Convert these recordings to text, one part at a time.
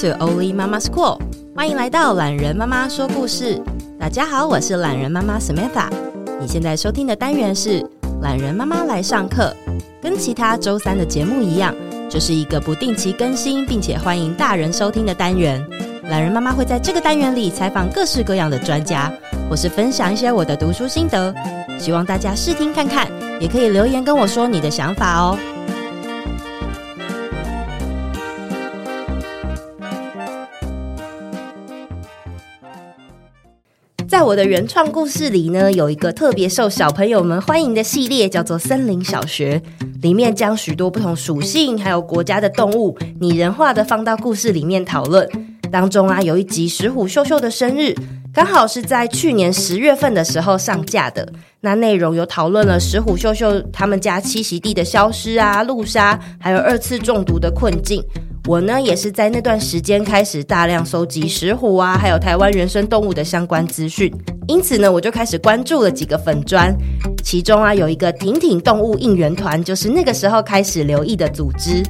to only Mama School，欢迎来到懒人妈妈说故事。大家好，我是懒人妈妈 Samantha。你现在收听的单元是懒人妈妈来上课，跟其他周三的节目一样，这是一个不定期更新，并且欢迎大人收听的单元。懒人妈妈会在这个单元里采访各式各样的专家，或是分享一些我的读书心得，希望大家试听看看，也可以留言跟我说你的想法哦。我的原创故事里呢，有一个特别受小朋友们欢迎的系列，叫做《森林小学》。里面将许多不同属性还有国家的动物拟人化的放到故事里面讨论。当中啊，有一集石虎秀秀的生日，刚好是在去年十月份的时候上架的。那内容有讨论了石虎秀秀他们家栖息地的消失啊、路杀，还有二次中毒的困境。我呢，也是在那段时间开始大量收集石虎啊，还有台湾原生动物的相关资讯。因此呢，我就开始关注了几个粉专，其中啊有一个婷婷动物应援团，就是那个时候开始留意的组织。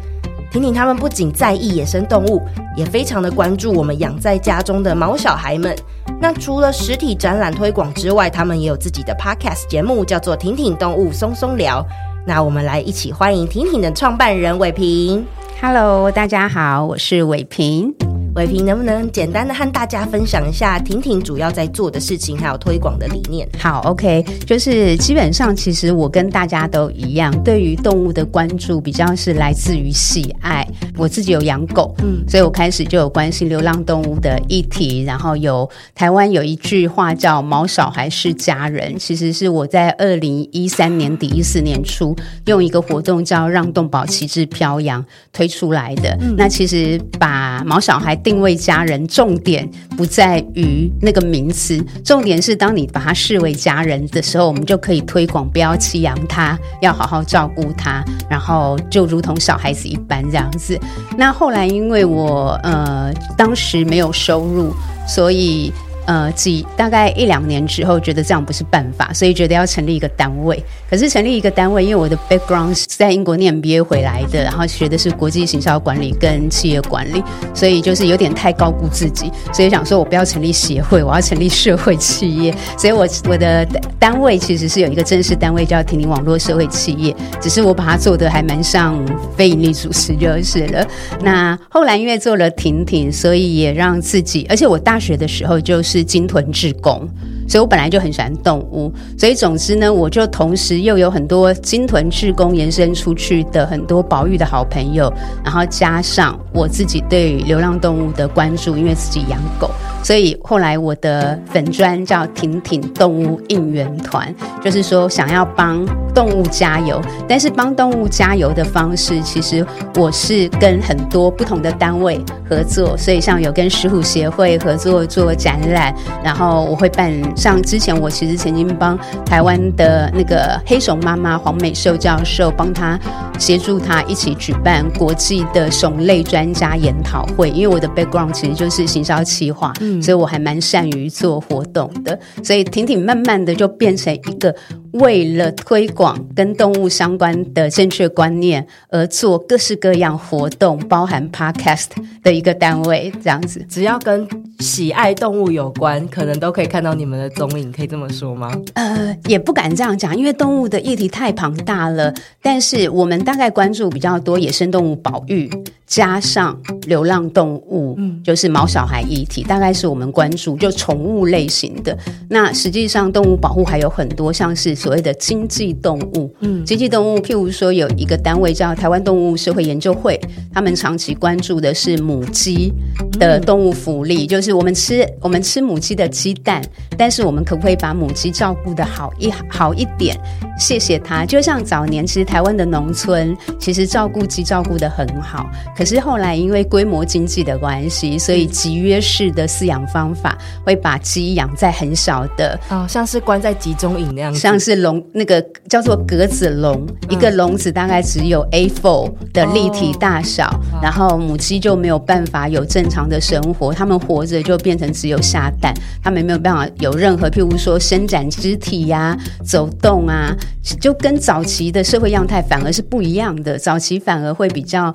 婷婷他们不仅在意野生动物，也非常的关注我们养在家中的毛小孩们。那除了实体展览推广之外，他们也有自己的 podcast 节目，叫做《婷婷动物松松聊》。那我们来一起欢迎婷婷的创办人伟平。Hello，大家好，我是伟平。伟平，能不能简单的和大家分享一下婷婷主要在做的事情，还有推广的理念？好，OK，就是基本上其实我跟大家都一样，对于动物的关注比较是来自于喜爱。我自己有养狗，嗯，所以我开始就有关心流浪动物的议题。然后有台湾有一句话叫“毛小孩是家人”，其实是我在二零一三年底一四年初用一个活动叫“让动保旗帜飘扬”推出来的。嗯，那其实把毛小孩定位家人，重点不在于那个名词，重点是当你把它视为家人的时候，我们就可以推广，不要弃养他，要好好照顾他，然后就如同小孩子一般这样子。那后来因为我呃当时没有收入，所以。呃，几大概一两年之后，觉得这样不是办法，所以觉得要成立一个单位。可是成立一个单位，因为我的 background 是在英国念 MBA 回来的，然后学的是国际行销管理跟企业管理，所以就是有点太高估自己，所以想说我不要成立协会，我要成立社会企业。所以我我的单位其实是有一个正式单位叫婷婷网络社会企业，只是我把它做得还蛮像非营利组织就是了。那后来因为做了婷婷，所以也让自己，而且我大学的时候就是。是金屯志工，所以我本来就很喜欢动物，所以总之呢，我就同时又有很多鲸豚志工延伸出去的很多保育的好朋友，然后加上我自己对流浪动物的关注，因为自己养狗，所以后来我的粉专叫挺挺动物应援团，就是说想要帮动物加油，但是帮动物加油的方式，其实我是跟很多不同的单位合作，所以像有跟石虎协会合作做展览。然后我会办，像之前我其实曾经帮台湾的那个黑熊妈妈黄美秀教授，帮他协助他一起举办国际的熊类专家研讨会。因为我的 background 其实就是行销企划，嗯，所以我还蛮善于做活动的。所以婷婷慢慢的就变成一个为了推广跟动物相关的正确观念而做各式各样活动，包含 podcast 的一个单位，这样子。只要跟喜爱动物有关，可能都可以看到你们的踪影，可以这么说吗？呃，也不敢这样讲，因为动物的议题太庞大了。但是我们大概关注比较多野生动物保育，加上流浪动物，嗯，就是毛小孩议题，大概是我们关注就宠物类型的。那实际上动物保护还有很多，像是所谓的经济动物，嗯，经济动物，譬如说有一个单位叫台湾动物社会研究会，他们长期关注的是母鸡的动物福利，就是我们吃我们吃母鸡的鸡蛋，但是我们可不可以把母鸡照顾的好一好一点？谢谢它。就像早年其实台湾的农村其实照顾鸡照顾的很好。可是后来因为规模经济的关系，所以集约式的饲养方法会把鸡养在很小的，哦，像是关在集中营那样，像是笼那个叫做格子笼，嗯，一个笼子大概只有 A4 的立体大小，哦，然后母鸡就没有办法有正常的生活，它们活着就变成只有下蛋，它们没有办法有任何譬如说伸展肢体呀、啊、走动啊，就跟早期的社会样态反而是不一样的，早期反而会比较。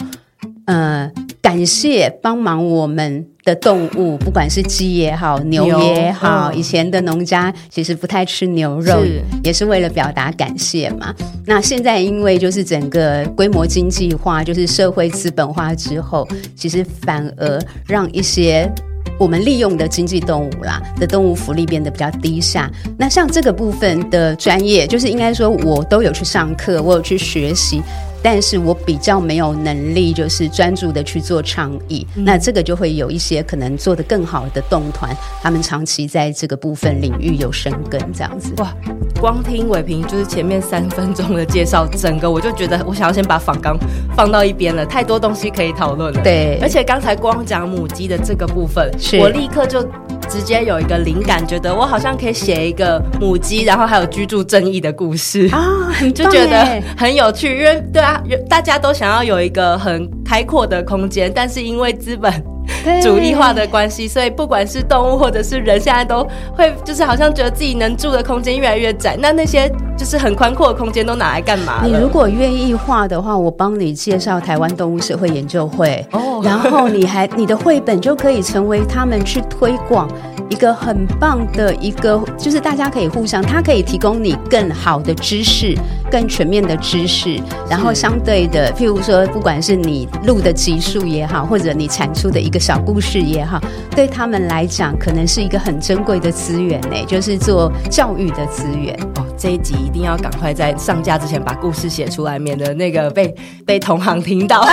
呃，感谢帮忙我们的动物，不管是鸡也好，牛也好。嗯、以前的农家其实不太吃牛肉，是也是为了表达感谢嘛。那现在因为就是整个规模经济化，就是社会资本化之后，其实反而让一些我们利用的经济动物啦的动物福利变得比较低下。那像这个部分的专业，就是应该说我都有去上课，我有去学习。但是我比较没有能力，就是专注的去做倡议，嗯、那这个就会有一些可能做得更好的动团，他们长期在这个部分领域有生根，这样子。哇，光听伟平就是前面三分钟的介绍，整个我就觉得我想要先把访纲放到一边了，太多东西可以讨论了。对，而且刚才光讲母鸡的这个部分，是我立刻就。直接有一个灵感，觉得我好像可以写一个母鸡，然后还有居住正义的故事啊，就觉得很有趣。因为对啊，大家都想要有一个很开阔的空间，但是因为资本主义化的关系，所以不管是动物或者是人，现在都会就是好像觉得自己能住的空间越来越窄。那那些就是很宽阔的空间都拿来干嘛？你如果愿意画的话，我帮你介绍台湾动物社会研究会哦，然后你还你的绘本就可以成为他们去推广。一个很棒的一个，就是大家可以互相，它可以提供你更好的知识、更全面的知识，然后相对的，譬如说，不管是你录的集数也好，或者你产出的一个小故事也好，对他们来讲，可能是一个很珍贵的资源呢，就是做教育的资源。哦，这一集一定要赶快在上架之前把故事写出来，免得那个被 被同行听到。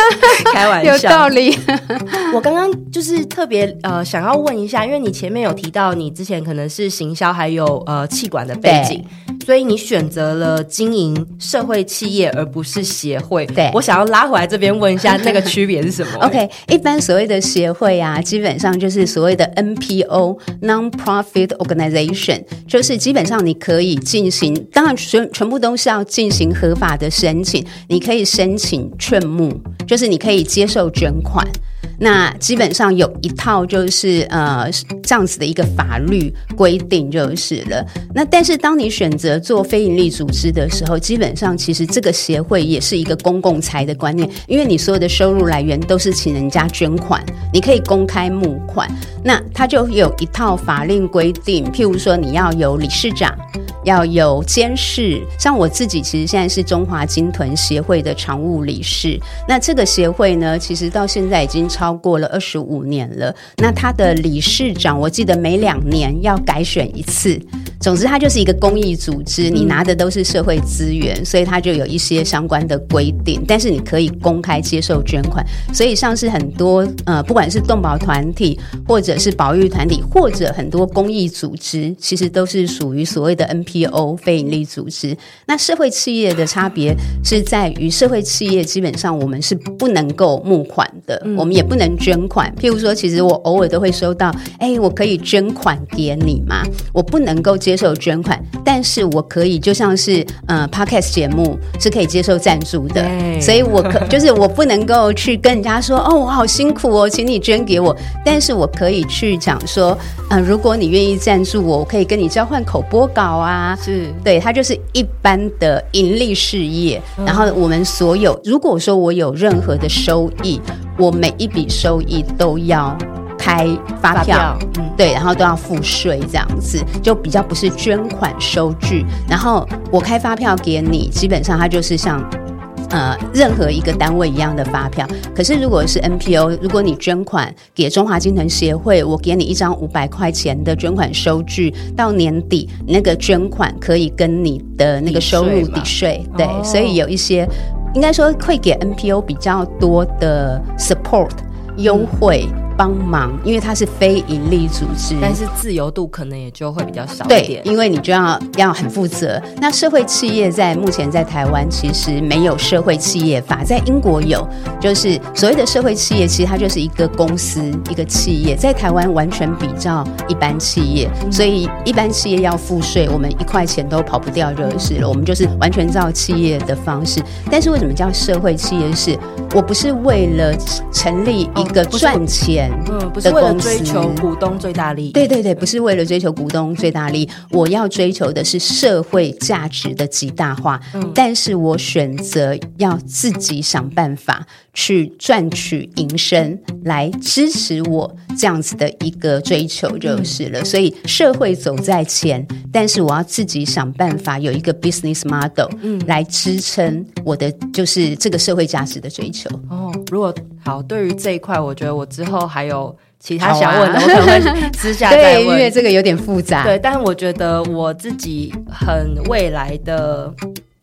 开玩笑，有道理。我刚刚就是特别呃想要问一下，因为你前面有提到你之前可能是行销还有呃气管的背景，所以你选择了经营社会企业而不是协会。对，我想要拉回来这边问一下，那个区别是什么？OK，一般所谓的协会啊，基本上就是所谓的 NPO（Non-Profit Organization），就是基本上你可以进行，当然全全部都是要进行合法的申请，你可以申请劝募，就是你可以接受捐款。那基本上有一套就是呃这样子的一个法律规定就是了。那但是当你选择做非营利组织的时候，基本上其实这个协会也是一个公共财的观念，因为你所有的收入来源都是请人家捐款，你可以公开募款。那它就有一套法令规定，譬如说你要有理事长。要有监事，像我自己其实现在是中华金豚协会的常务理事。那这个协会呢，其实到现在已经超过了二十五年了。那他的理事长，我记得每两年要改选一次。总之，它就是一个公益组织，你拿的都是社会资源，所以它就有一些相关的规定。但是你可以公开接受捐款，所以像是很多呃，不管是动保团体，或者是保育团体，或者很多公益组织，其实都是属于所谓的 NPO。非营利组织，那社会企业的差别是在于，社会企业基本上我们是不能够募款的，嗯、我们也不能捐款。譬如说，其实我偶尔都会收到，哎、欸，我可以捐款给你吗？我不能够接受捐款，但是我可以，就像是呃，Podcast 节目是可以接受赞助的，所以我可就是我不能够去跟人家说，哦，我好辛苦哦，请你捐给我，但是我可以去讲说，呃，如果你愿意赞助我，我可以跟你交换口播稿啊。是对，它就是一般的盈利事业。嗯、然后我们所有，如果说我有任何的收益，我每一笔收益都要开发票，嗯，对，然后都要付税，这样子就比较不是捐款收据。然后我开发票给你，基本上它就是像。呃，任何一个单位一样的发票，可是如果是 NPO，如果你捐款给中华鲸豚协会，我给你一张五百块钱的捐款收据，到年底那个捐款可以跟你的那个收入抵税，对，哦、所以有一些应该说会给 NPO 比较多的 support 优惠。帮忙，因为它是非盈利组织，但是自由度可能也就会比较少一点。对，因为你就要要很负责。那社会企业在目前在台湾其实没有社会企业法，在英国有，就是所谓的社会企业，其实它就是一个公司一个企业，在台湾完全比较一般企业，嗯、所以一般企业要付税，我们一块钱都跑不掉就是了。我们就是完全照企业的方式。但是为什么叫社会企业是？是我不是为了成立一个赚钱。嗯，不是为了追求股东最大利益。对对对，不是为了追求股东最大利益，我要追求的是社会价值的极大化。嗯，但是我选择要自己想办法去赚取营生，来支持我这样子的一个追求就是了。嗯，所以社会走在前，但是我要自己想办法有一个 business model，嗯，来支撑我的就是这个社会价值的追求。哦，如果好，对于这一块，我觉得我之后还有其他想问的，啊、我可能会 私下再问，因为这个有点复杂。对，但是我觉得我自己很未来的。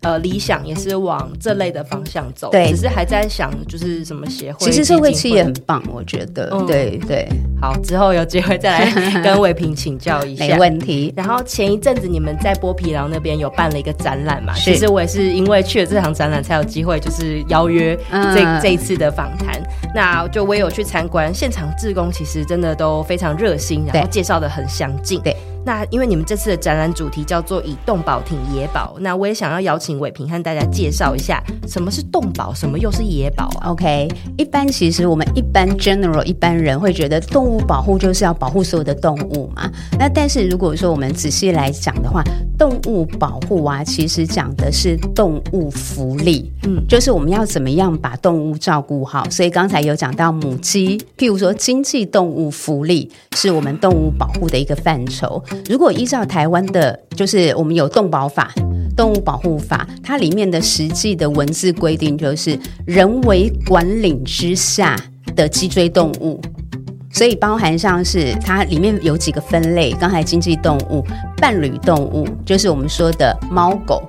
呃，理想也是往这类的方向走，对，只是还在想就是什么协会。其实社会企业很棒，我觉得，嗯、对对。好，之后有机会再来 跟伟平请教一下，没问题。然后前一阵子你们在剥皮寮那边有办了一个展览嘛？其实我也是因为去了这场展览，才有机会就是邀约这、嗯、这一次的访谈。那就我也有去参观，现场志工其实真的都非常热心，然后介绍的很详尽。对。那因为你们这次的展览主题叫做以动保挺野保，那我也想要邀请伟平和大家介绍一下什么是动保，什么又是野保啊？OK，一般其实我们一般 general 一般人会觉得动物保护就是要保护所有的动物嘛。那但是如果说我们仔细来讲的话，动物保护啊，其实讲的是动物福利，嗯，就是我们要怎么样把动物照顾好。所以刚才有讲到母鸡，譬如说经济动物福利是我们动物保护的一个范畴。如果依照台湾的，就是我们有动保法、动物保护法，它里面的实际的文字规定就是人为管理之下的脊椎动物，所以包含上是它里面有几个分类。刚才经济动物、伴侣动物，就是我们说的猫狗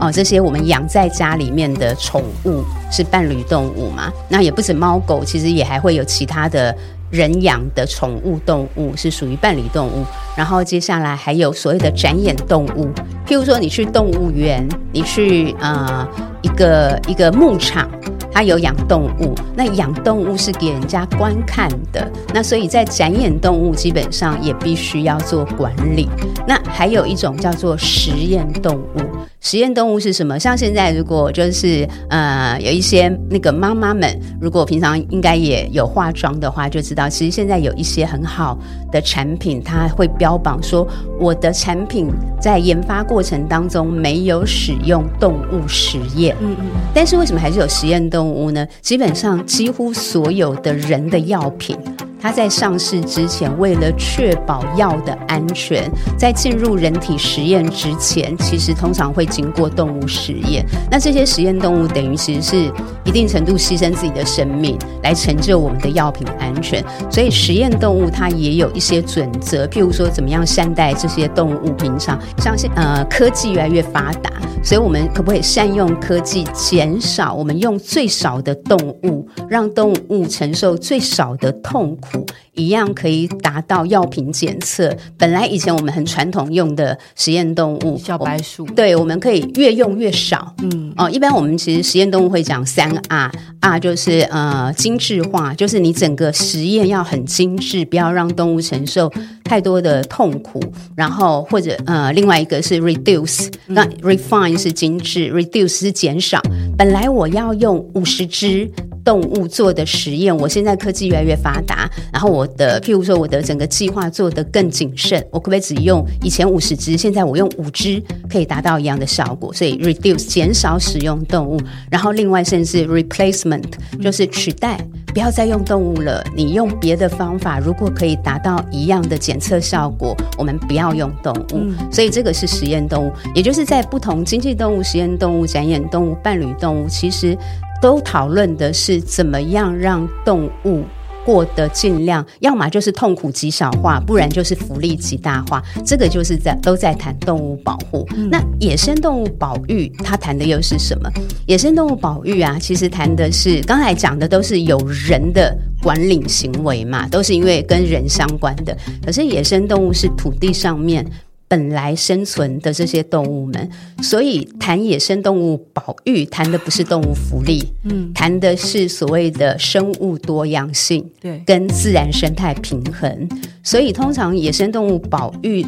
哦，这些我们养在家里面的宠物是伴侣动物嘛？那也不止猫狗，其实也还会有其他的。人养的宠物动物是属于伴侣动物，然后接下来还有所谓的展演动物，譬如说你去动物园，你去呃一个一个牧场，它有养动物，那养动物是给人家观看的，那所以在展演动物基本上也必须要做管理。那还有一种叫做实验动物。实验动物是什么？像现在，如果就是呃，有一些那个妈妈们，如果平常应该也有化妆的话，就知道其实现在有一些很好的产品，它会标榜说我的产品在研发过程当中没有使用动物实验。嗯嗯。但是为什么还是有实验动物呢？基本上几乎所有的人的药品。它在上市之前，为了确保药的安全，在进入人体实验之前，其实通常会经过动物实验。那这些实验动物等于其实是一定程度牺牲自己的生命来成就我们的药品安全。所以实验动物它也有一些准则，譬如说怎么样善待这些动物。平常相信呃科技越来越发达，所以我们可不可以善用科技，减少我们用最少的动物，让动物承受最少的痛苦。一样可以达到药品检测。本来以前我们很传统用的实验动物，小白鼠，对，我们可以越用越少。嗯，哦，一般我们其实实验动物会讲三 R，R 就是呃精致化，就是你整个实验要很精致，不要让动物承受太多的痛苦。然后或者呃另外一个是 reduce，那 refine 是精致，reduce 是减少。本来我要用五十只。动物做的实验，我现在科技越来越发达，然后我的譬如说我的整个计划做得更谨慎，我可不可以只用以前五十只，现在我用五只可以达到一样的效果？所以 reduce 减少使用动物，然后另外甚至 replacement 就是取代，不要再用动物了，你用别的方法，如果可以达到一样的检测效果，我们不要用动物。所以这个是实验动物，也就是在不同经济动物、实验动物、展演动物、伴侣动物，其实。都讨论的是怎么样让动物过得尽量，要么就是痛苦极小化，不然就是福利极大化。这个就是在都在谈动物保护。嗯。那野生动物保育，它谈的又是什么？野生动物保育啊，其实谈的是刚才讲的都是有人的管理行为嘛，都是因为跟人相关的。可是野生动物是土地上面。本来生存的这些动物们，所以谈野生动物保育，谈的不是动物福利，嗯，谈的是所谓的生物多样性，对，跟自然生态平衡。所以通常野生动物保育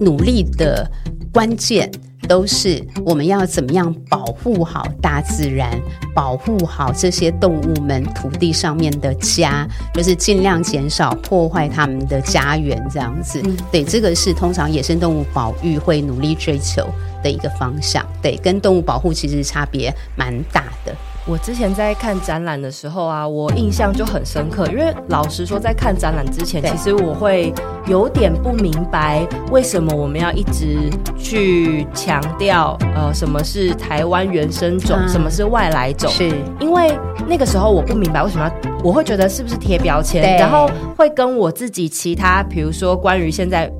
努力的关键，都是我们要怎么样保护好大自然，保护好这些动物们土地上面的家，就是尽量减少破坏他们的家园，这样子。嗯、对，这个是通常野生动物保育会努力追求的一个方向。对，跟动物保护其实差别蛮大的。我之前在看展览的时候啊，我印象就很深刻。因为老实说，在看展览之前，其实我会有点不明白，为什么我们要一直去强调呃什么是台湾原生种，嗯、什么是外来种？是因为那个时候我不明白为什么要，我会觉得是不是贴标签，然后会跟我自己其他，比如说关于现在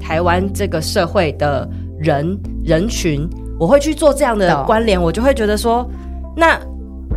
台湾这个社会的人人群，我会去做这样的关联，我就会觉得说那。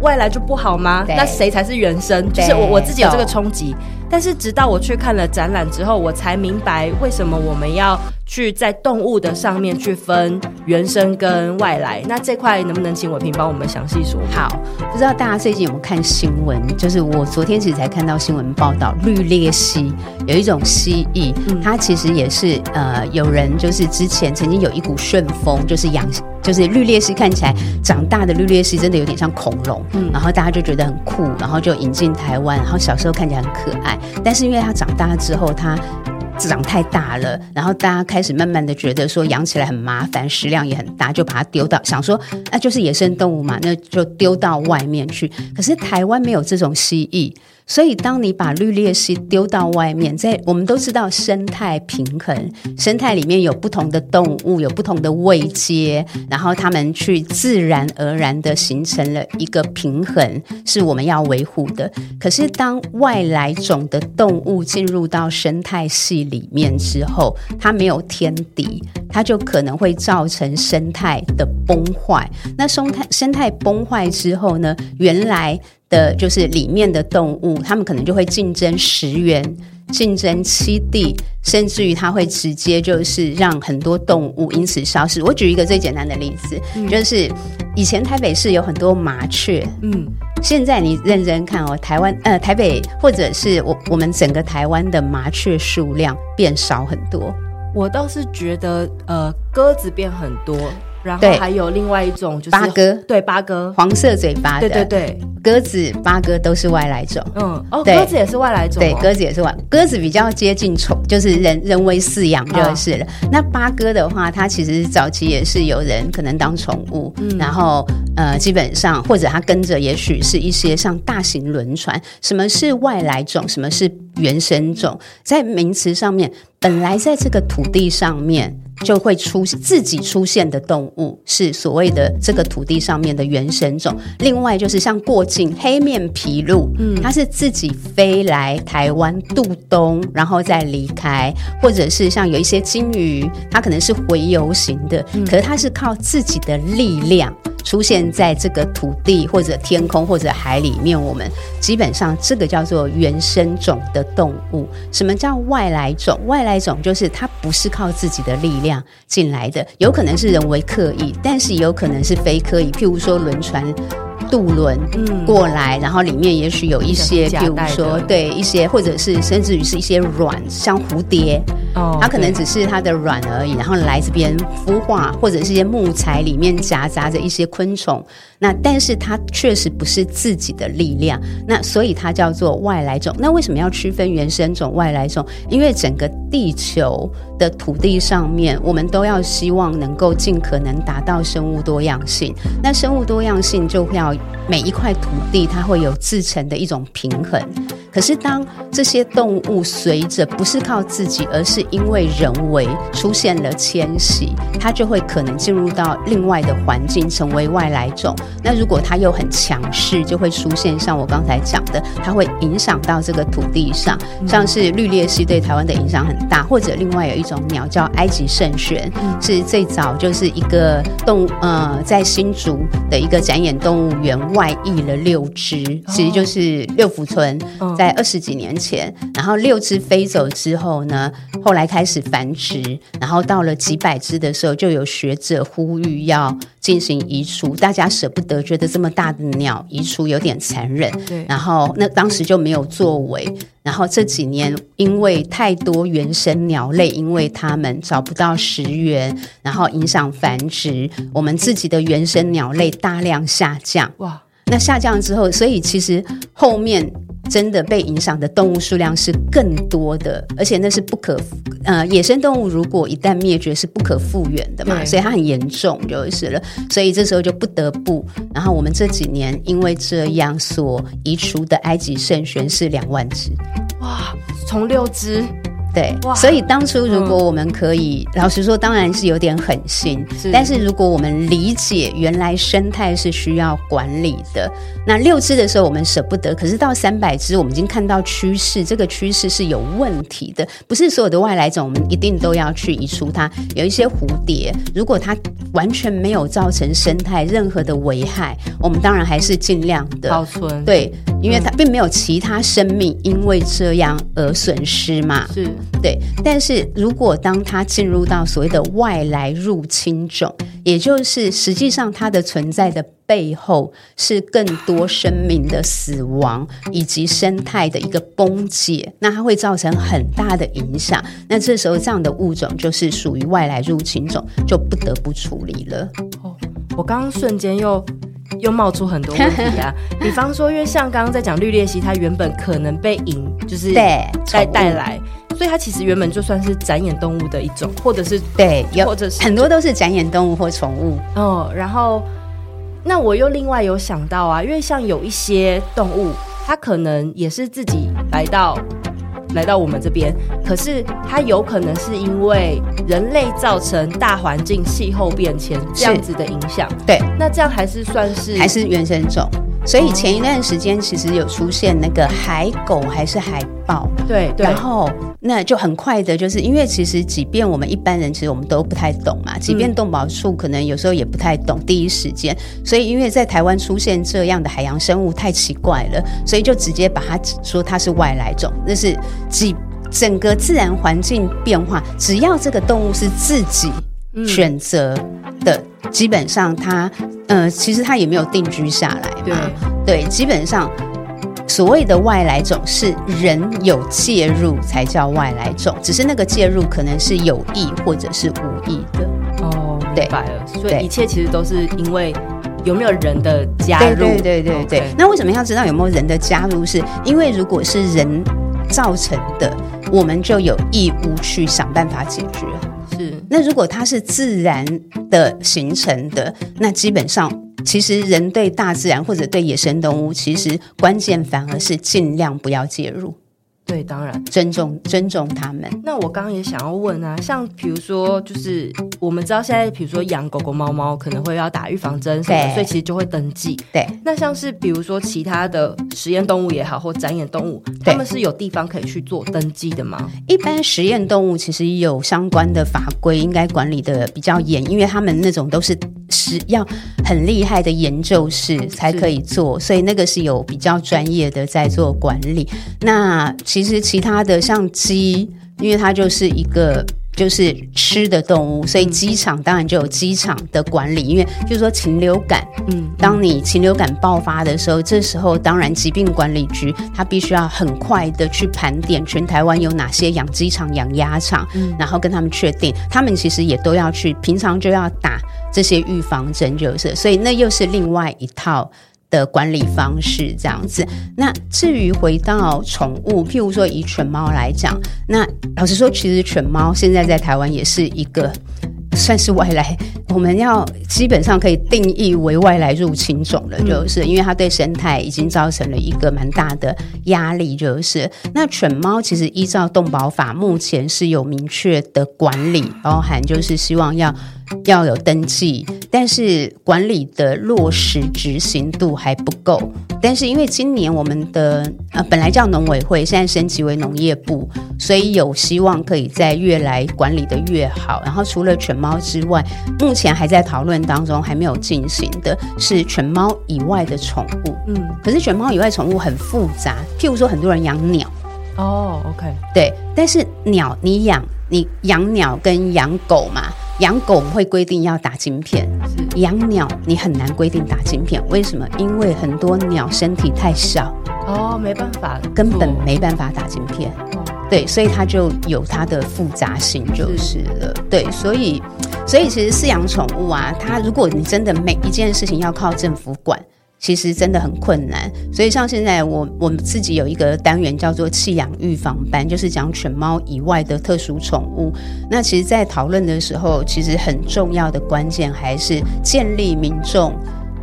外来就不好吗？那谁才是原生？就是我我自己有这个冲击。但是直到我去看了展览之后，我才明白为什么我们要去在动物的上面去分原生跟外来。那这块能不能请伟平帮我们详细说？好，不知道大家最近有没有看新闻？就是我昨天其实才看到新闻报道，绿鬣蜥有一种蜥蜴，嗯、它其实也是呃，有人就是之前曾经有一股旋风，就是养，就是绿鬣蜥看起来长大的绿鬣蜥真的有点像恐龙，嗯，然后大家就觉得很酷，然后就引进台湾，然后小时候看起来很可爱。但是因为它长大之后，它长太大了，然后大家开始慢慢的觉得说养起来很麻烦，食量也很大，就把它丢到想说那就是野生动物嘛，那就丢到外面去。可是台湾没有这种蜥蜴。所以，当你把绿鬣蜥丢到外面，在我们都知道生态平衡，生态里面有不同的动物，有不同的位阶，然后它们去自然而然的形成了一个平衡，是我们要维护的。可是，当外来种的动物进入到生态系里面之后，它没有天敌，它就可能会造成生态的崩坏。那生态生态崩坏之后呢？原来。的就是里面的动物，他们可能就会竞争食源、竞争栖地，甚至于它会直接就是让很多动物因此消失。我举一个最简单的例子，嗯、就是以前台北市有很多麻雀，嗯，现在你认真看哦，台湾呃台北或者是我我们整个台湾的麻雀数量变少很多。我倒是觉得呃鸽子变很多。然后还有另外一种就是八哥，对八哥，黄色嘴巴的，对对对，鸽子、八哥都是外来种。嗯，哦，鸽子也是外来种，对，鸽子也是外，鸽子比较接近宠，就是人人为饲养就是了。那八哥的话，它其实早期也是有人可能当宠物，然后呃，基本上或者它跟着，也许是一些像大型轮船。什么是外来种？什么是原生种？在名词上面，本来在这个土地上面。就会出自己出现的动物是所谓的这个土地上面的原生种。另外就是像过境黑面琵鹭，嗯，它是自己飞来台湾渡冬，然后再离开，或者是像有一些鲸鱼，它可能是洄游型的，可是它是靠自己的力量。出现在这个土地或者天空或者海里面，我们基本上这个叫做原生种的动物。什么叫外来种？外来种就是它不是靠自己的力量进来的，有可能是人为刻意，但是也有可能是非刻意。譬如说轮船。渡轮过来，然后里面也许有一些，譬如说对一些，或者是甚至于是一些卵，像蝴蝶，哦，它可能只是它的卵而已，然后来这边孵化，或者是一些木材里面夹杂着一些昆虫。那但是它确实不是自己的力量，那所以它叫做外来种。那为什么要区分原生种、外来种？因为整个地球的土地上面，我们都要希望能够尽可能达到生物多样性。那生物多样性就会要每一块土地它会有自成的一种平衡。可是，当这些动物随着不是靠自己，而是因为人为出现了迁徙，它就会可能进入到另外的环境，成为外来种。那如果它又很强势，就会出现像我刚才讲的，它会影响到这个土地上，像是绿鬣蜥对台湾的影响很大，或者另外有一种鸟叫埃及圣䴉，是最早就是一个动物呃，在新竹的一个展演动物园外溢了六只，其实就是六福村。概二十几年前，然后六只飞走之后呢，后来开始繁殖，然后到了几百只的时候，就有学者呼吁要进行移除，大家舍不得，觉得这么大的鸟移除有点残忍，对，然后那当时就没有作为。然后这几年，因为太多原生鸟类，因为它们找不到食源，然后影响繁殖，我们自己的原生鸟类大量下降。哇！那下降之后，所以其实后面真的被影响的动物数量是更多的，而且那是不可呃，野生动物如果一旦灭绝是不可复原的嘛，所以它很严重就是了。所以这时候就不得不，然后我们这几年因为这样所移除的埃及圣玄是两万只。哇，从六只。对，所以当初如果我们可以，嗯、老实说，当然是有点狠心。是，但是如果我们理解原来生态是需要管理的，那六只的时候我们舍不得，可是到三百只，我们已经看到趋势，这个趋势是有问题的。不是所有的外来种我们一定都要去移除它。有一些蝴蝶，如果它完全没有造成生态任何的危害，我们当然还是尽量的保存。对，因为它并没有其他生命因为这样而损失嘛。是。对，但是如果当它进入到所谓的外来入侵种，也就是实际上它的存在的背后是更多生命的死亡以及生态的一个崩解，那它会造成很大的影响。那这时候这样的物种就是属于外来入侵种，就不得不处理了。哦，我刚刚瞬间又又冒出很多问题啊，比方说，因为像刚刚在讲绿鬣蜥，它原本可能被引就是带带来。所以它其实原本就算是展演动物的一种，或者是对，有或者是很多都是展演动物或宠物。哦，然后那我又另外有想到啊，因为像有一些动物，它可能也是自己来到来到我们这边，可是它有可能是因为人类造成大环境气候变迁这样子的影响。对，那这样还是算是还是原生种。所以前一段时间其实有出现那个海狗还是海豹，对，对，然后那就很快的，就是因为其实即便我们一般人其实我们都不太懂嘛，即便动保处可能有时候也不太懂第一时间，所以因为在台湾出现这样的海洋生物太奇怪了，所以就直接把它说它是外来种，那是几整个自然环境变化，只要这个动物是自己选择的，基本上他。呃，其实他也没有定居下来嘛。对，对，基本上所谓的外来种是人有介入才叫外来种，只是那个介入可能是有意或者是无意的。哦，明白了。所以一切其实都是因为有没有人的加入。对对对对对。Okay. 那为什么要知道有没有人的加入？是因为如果是人造成的，我们就有义务去想办法解决。是那如果它是自然的形成的，那基本上其实人对大自然或者对野生动物，其实关键反而是尽量不要介入。对，当然尊重尊重他们。那我刚刚也想要问啊，像比如说，就是我们知道现在，比如说养狗狗、猫猫可能会要打预防针什么，所以其实就会登记。对。那像是比如说其他的实验动物也好，或展演动物，他们是有地方可以去做登记的吗？一般实验动物其实有相关的法规，应该管理的比较严，因为他们那种都是是要很厉害的研究室才可以做，所以那个是有比较专业的在做管理。那其实其他的像鸡，因为它就是一个就是吃的动物，所以机场当然就有机场的管理。因为就是说禽流感，嗯，当你禽流感爆发的时候，这时候当然疾病管理局它必须要很快的去盘点全台湾有哪些养鸡场、养鸭场，嗯，然后跟他们确定，他们其实也都要去，平常就要打这些预防针，就是，所以那又是另外一套。的管理方式这样子。那至于回到宠物，譬如说以犬猫来讲，那老实说，其实犬猫现在在台湾也是一个算是外来，我们要基本上可以定义为外来入侵种了，就是因为它对生态已经造成了一个蛮大的压力。就是那犬猫其实依照动保法，目前是有明确的管理，包含就是希望要。要有登记，但是管理的落实执行度还不够。但是因为今年我们的呃本来叫农委会，现在升级为农业部，所以有希望可以在越来管理的越好。然后除了犬猫之外，目前还在讨论当中，还没有进行的是犬猫以外的宠物。嗯，可是犬猫以外宠物很复杂，譬如说很多人养鸟。哦，OK，对，但是鸟你养，你养鸟跟养狗嘛，养狗我们会规定要打晶片，养鸟你很难规定打晶片，为什么？因为很多鸟身体太小，哦，没办法，根本没办法打晶片。对，所以它就有它的复杂性，就是了。是对，所以，所以其实饲养宠物啊，它如果你真的每一件事情要靠政府管，其实真的很困难。所以像现在我我们自己有一个单元叫做弃养预防班，就是讲犬猫以外的特殊宠物。那其实，在讨论的时候，其实很重要的关键还是建立民众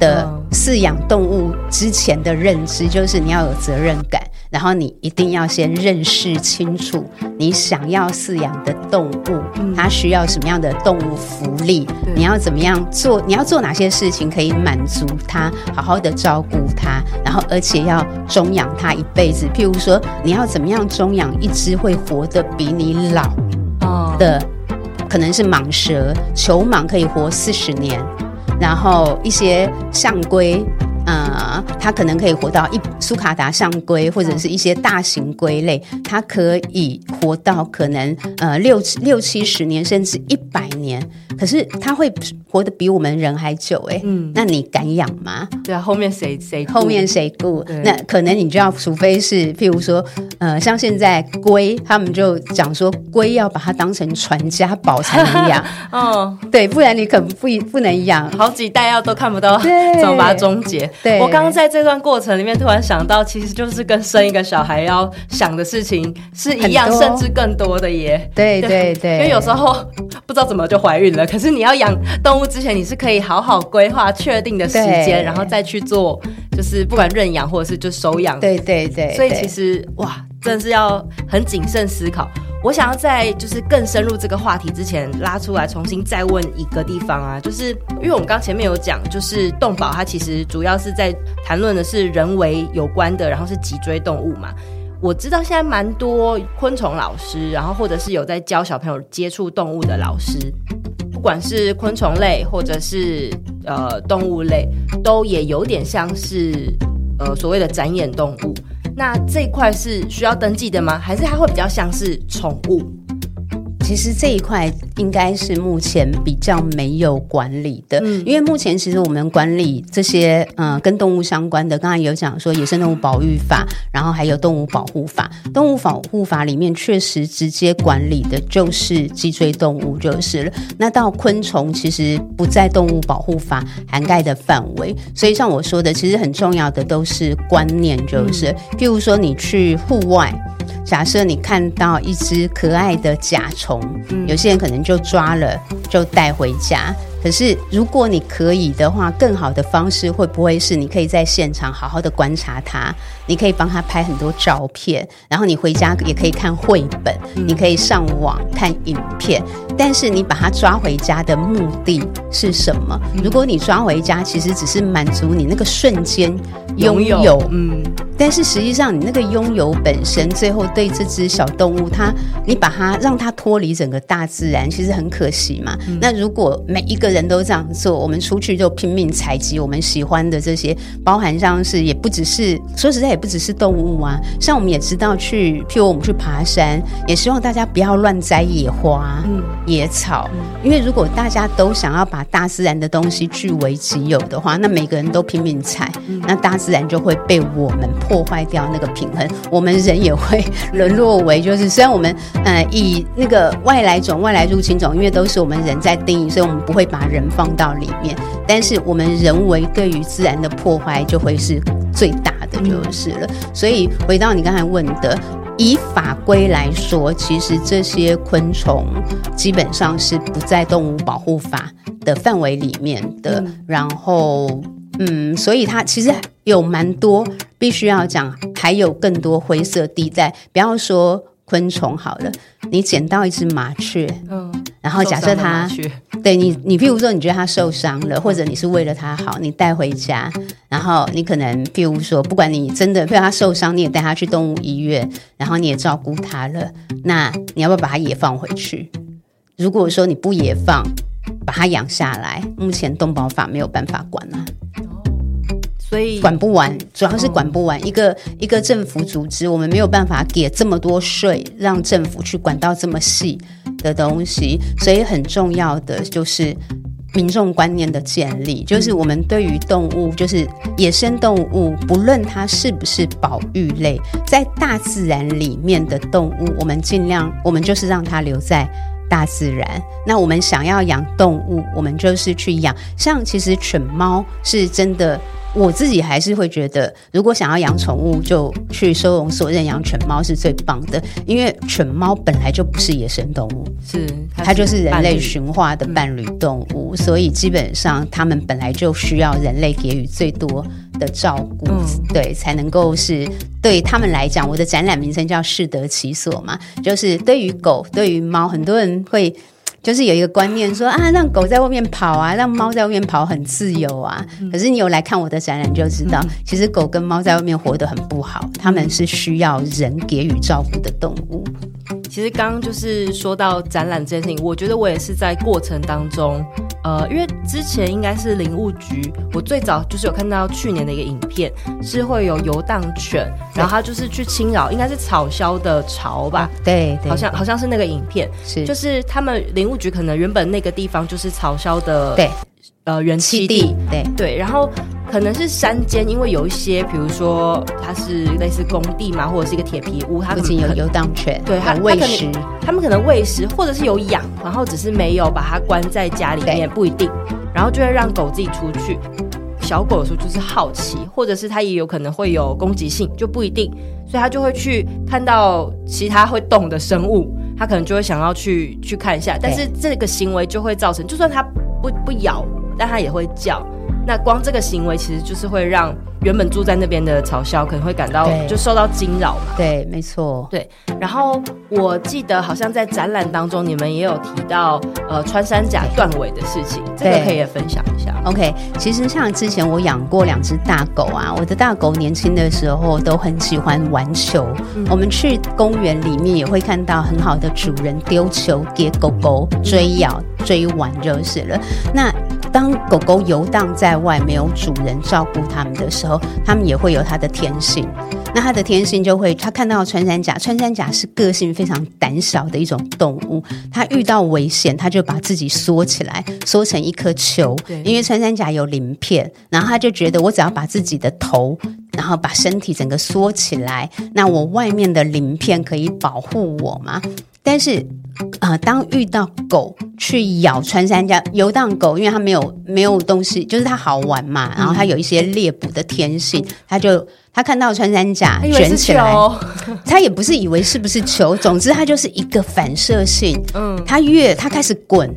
的饲养动物之前的认知，就是你要有责任感。然后你一定要先认识清楚你想要饲养的动物，它需要什么样的动物福利？你要怎么样做？你要做哪些事情可以满足它？好好的照顾它，然后而且要中养它一辈子。譬如说，你要怎么样中养一只会活得比你老的？可能是蟒蛇，球蟒可以活四十年，然后一些象龟。呃，它可能可以活到一苏卡达象龟或者是一些大型龟类，它可以活到可能呃六六七十年甚至一百年，可是它会活得比我们人还久哎，嗯，那你敢养吗？对啊，后面谁谁后面谁顾？那可能你就要，除非是譬如说，呃，像现在龟，他们就讲说龟要把它当成传家宝才能养，哦，对，不然你可不不能养，好几代要都看不到，怎么把它终结？对，我刚刚在这段过程里面突然想到，其实就是跟生一个小孩要想的事情是一样，甚至更多的耶。对对对，因为有时候不知道怎么就怀孕了，可是你要养动物之前，你是可以好好规划确定的时间，然后再去做，就是不管认养或者是就收养。对对对，所以其实哇，真的是要很谨慎思考。我想要在就是更深入这个话题之前，拉出来重新再问一个地方啊，就是因为我们刚前面有讲，就是动保它其实主要是在谈论的是人为有关的，然后是脊椎动物嘛。我知道现在蛮多昆虫老师，然后或者是有在教小朋友接触动物的老师，不管是昆虫类或者是呃动物类，都也有点像是呃所谓的展演动物。那这块是需要登记的吗？还是它会比较像是宠物？其实这一块应该是目前比较没有管理的，嗯，因为目前其实我们管理这些呃跟动物相关的，刚才有讲说野生动物保育法，然后还有动物保护法。动物保护法里面确实直接管理的就是脊椎动物就是了。那到昆虫其实不在动物保护法涵盖的范围，所以像我说的，其实很重要的都是观念，就是譬如说你去户外。假设你看到一只可爱的甲虫，嗯，有些人可能就抓了，就带回家。可是，如果你可以的话，更好的方式会不会是你可以在现场好好的观察它？你可以帮它拍很多照片，然后你回家也可以看绘本，嗯、你可以上网看影片。但是你把它抓回家的目的是什么？嗯、如果你抓回家，其实只是满足你那个瞬间拥有，有，嗯。但是实际上，你那个拥有本身，最后对这只小动物，它你把它让它脱离整个大自然，其实很可惜嘛。嗯、那如果每一个人都这样做，我们出去就拼命采集我们喜欢的这些，包含像是也不只是说实在也不只是动物啊，像我们也知道去，譬如我们去爬山，也希望大家不要乱摘野花、嗯、野草，因为如果大家都想要把大自然的东西据为己有的话，那每个人都拼命采，那大自然就会被我们。破坏掉那个平衡，我们人也会沦落为就是，虽然我们呃以那个外来种、外来入侵种，因为都是我们人在定义，所以我们不会把人放到里面。但是我们人为对于自然的破坏就会是最大的，就是了。所以回到你刚才问的，以法规来说，其实这些昆虫基本上是不在动物保护法的范围里面的。然后。嗯，所以它其实有蛮多必须要讲，还有更多灰色地带。不要说昆虫好了，你捡到一只麻雀，嗯，然后假设它对你，你譬如说你觉得它受伤了，或者你是为了它好，你带回家，然后你可能譬如说，不管你真的譬如它受伤，你也带它去动物医院，然后你也照顾它了，那你要不要把它也放回去？如果说你不也放，把它养下来。目前动保法没有办法管啊。所以管不完，主要是管不完。一个一个政府组织，我们没有办法给这么多税，让政府去管到这么细的东西。所以很重要的就是民众观念的建立，就是我们对于动物，就是野生动物，不论它是不是保育类，在大自然里面的动物，我们尽量，我们就是让它留在大自然。那我们想要养动物，我们就是去养。像其实犬猫是真的。我自己还是会觉得，如果想要养宠物，就去收容所认养犬猫是最棒的，因为犬猫本来就不是野生动物，是它，就是人类驯化的伴侣动物，嗯，所以基本上它们本来就需要人类给予最多的照顾，嗯，对，才能够是对他们来讲。我的展览名称叫适得其所嘛，就是对于狗、对于猫，很多人会。就是有一个观念说啊，让狗在外面跑啊，让猫在外面跑很自由啊。可是你有来看我的展览就知道，其实狗跟猫在外面活得很不好，它们是需要人给予照顾的动物。其实刚刚就是说到展览这件事情，我觉得我也是在过程当中，呃，因为之前应该是林务局，我最早就是有看到去年的一个影片，是会有游荡犬，然后它就是去侵扰，应该是草鸮的巢吧？对，对，好像好像是那个影片，是就是他们林务局可能原本那个地方就是草鸮的对。呃，原栖地，对对，然后可能是山间，因为有一些，比如说它是类似工地嘛，或者是一个铁皮屋，它附近有游荡犬，对，它喂食，他们可能喂食，或者是有养，然后只是没有把它关在家里面，不一定，然后就会让狗自己出去。小狗的时候就是好奇，或者是它也有可能会有攻击性，就不一定，所以它就会去看到其他会动的生物，它可能就会想要去去看一下，但是这个行为就会造成，就算它不不咬。但它也会叫，那光这个行为其实就是会让原本住在那边的嘲笑可能会感到就受到惊扰嘛。对，没错。对，然后我记得好像在展览当中你们也有提到呃穿山甲断尾的事情，这个可以也分享一下。OK，其实像之前我养过两只大狗啊，我的大狗年轻的时候都很喜欢玩球，嗯、我们去公园里面也会看到很好的主人丢球给狗狗追咬、嗯、追玩就是了。那当狗狗游荡在外，没有主人照顾它们的时候，它们也会有它的天性。那它的天性就会，它看到穿山甲，穿山甲是个性非常胆小的一种动物。它遇到危险，它就把自己缩起来，缩成一颗球。因为穿山甲有鳞片，然后它就觉得，我只要把自己的头，然后把身体整个缩起来，那我外面的鳞片可以保护我嘛。但是，呃，当遇到狗去咬穿山甲游荡狗，因为它没有没有东西，就是它好玩嘛，然后它有一些猎捕的天性，它就它看到穿山甲卷起来，它也不是以为是不是球，总之它就是一个反射性，嗯，它越它开始滚。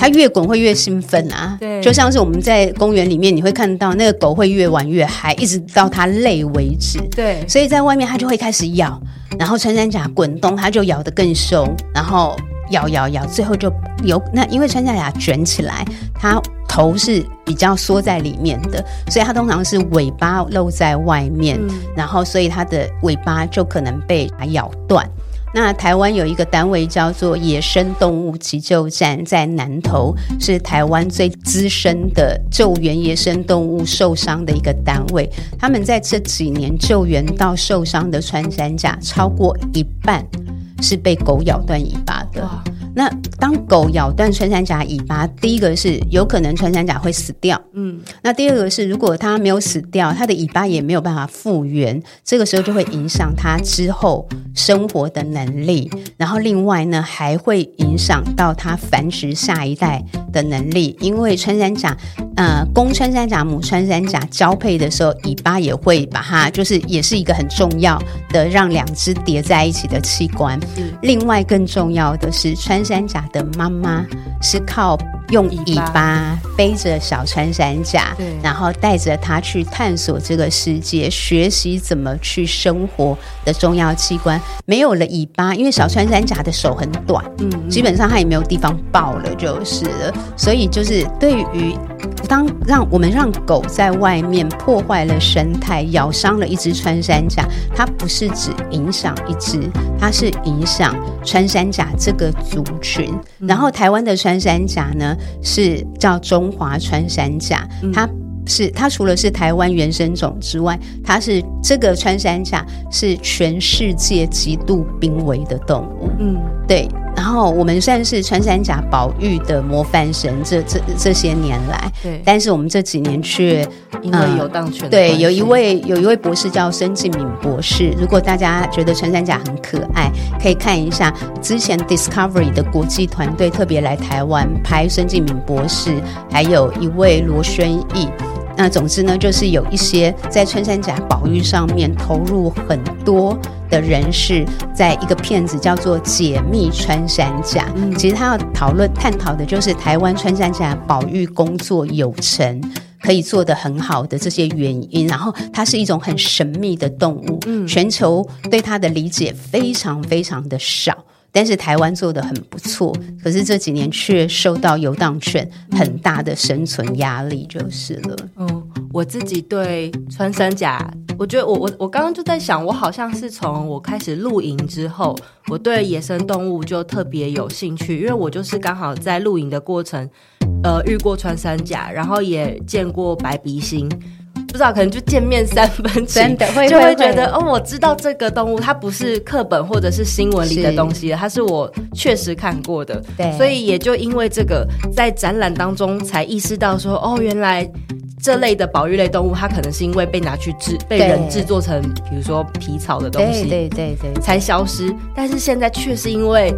它越滚会越兴奋啊，对，就像是我们在公园里面，你会看到那个狗会越玩越嗨，一直到它累为止。对，所以在外面它就会开始咬，然后穿山甲滚动，它就咬得更凶，然后咬咬咬，最后就有那因为穿山甲卷起来，它头是比较缩在里面的，所以它通常是尾巴露在外面，嗯、然后所以它的尾巴就可能被它咬断。那台湾有一个单位叫做野生动物急救站，在南投，是台湾最资深的救援野生动物受伤的一个单位。他们在这几年救援到受伤的穿山甲，超过一半是被狗咬断尾巴的。那当狗咬断穿山甲尾巴，第一个是有可能穿山甲会死掉，嗯，那第二个是如果它没有死掉，它的尾巴也没有办法复原，这个时候就会影响它之后生活的能力，然后另外呢还会影响到它繁殖下一代的能力，因为穿山甲，呃，公穿山甲、母穿山甲交配的时候，尾巴也会把它，就是也是一个很重要的让两只叠在一起的器官。另外更重要的是穿。穿山甲的妈妈是靠用尾巴背着小穿山甲，然后带着它去探索这个世界，学习怎么去生活的重要器官。没有了尾巴，因为小穿山甲的手很短，嗯，基本上它也没有地方抱了，就是了。所以就是对于当让我们让狗在外面破坏了生态，咬伤了一只穿山甲，它不是只影响一只，它是影响穿山甲这个族群。然后台湾的穿山甲呢？是叫中华穿山甲，嗯、它。是它除了是台湾原生种之外，它是这个穿山甲是全世界极度濒危的动物。嗯，对。然后我们算是穿山甲保育的模范生，这这这些年来，对。但是我们这几年却因为游荡犬、嗯，对，有一位有一位博士叫孙敬敏博士。如果大家觉得穿山甲很可爱，可以看一下之前 Discovery 的国际团队特别来台湾拍孙敬敏博士，还有一位罗宣义。那总之呢，就是有一些在穿山甲保育上面投入很多的人士，在一个片子叫做《解密穿山甲》，嗯，其实他要讨论探讨的就是台湾穿山甲保育工作有成，可以做得很好的这些原因。然后它是一种很神秘的动物，嗯，全球对它的理解非常非常的少。但是台湾做的很不错，可是这几年却受到游荡犬很大的生存压力，就是了。嗯，我自己对穿山甲，我觉得我我我刚刚就在想，我好像是从我开始露营之后，我对野生动物就特别有兴趣，因为我就是刚好在露营的过程，呃，遇过穿山甲，然后也见过白鼻心。不知道，可能就见面三分情，就会觉得哦，我知道这个动物，它不是课本或者是新闻里的东西，它是我确实看过的。对，所以也就因为这个，在展览当中才意识到说，哦，原来这类的保育类动物，它可能是因为被拿去制，被人制作成，比如说皮草的东西，对对对，才消失。但是现在却是因为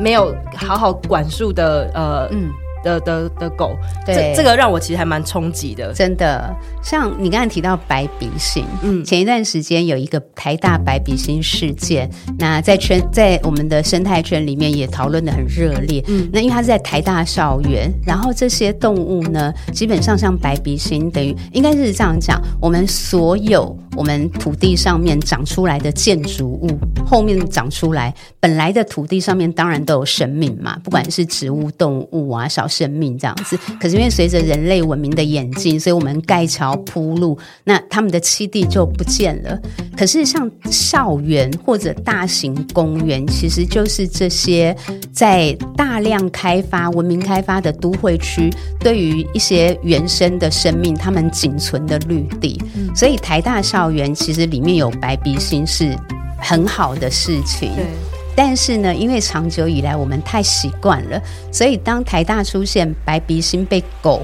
没有好好管束的，呃，嗯。的的的狗，对，这这个让我其实还蛮冲击的，真的。像你刚才提到白鼻星，嗯，前一段时间有一个台大白鼻星事件，那在圈在我们的生态圈里面也讨论的很热烈，嗯，那因为它是在台大校园，然后这些动物呢，基本上像白鼻星，等于应该是这样讲，我们所有我们土地上面长出来的建筑物后面长出来，本来的土地上面当然都有生命嘛，不管是植物、动物啊，小。生命这样子，可是因为随着人类文明的演进，所以我们盖桥铺路，那他们的栖地就不见了。可是像校园或者大型公园，其实就是这些在大量开发、文明开发的都会区，对于一些原生的生命，他们仅存的绿地。所以台大校园其实里面有白鼻心是很好的事情。但是呢，因为长久以来我们太习惯了，所以当台大出现白鼻心被狗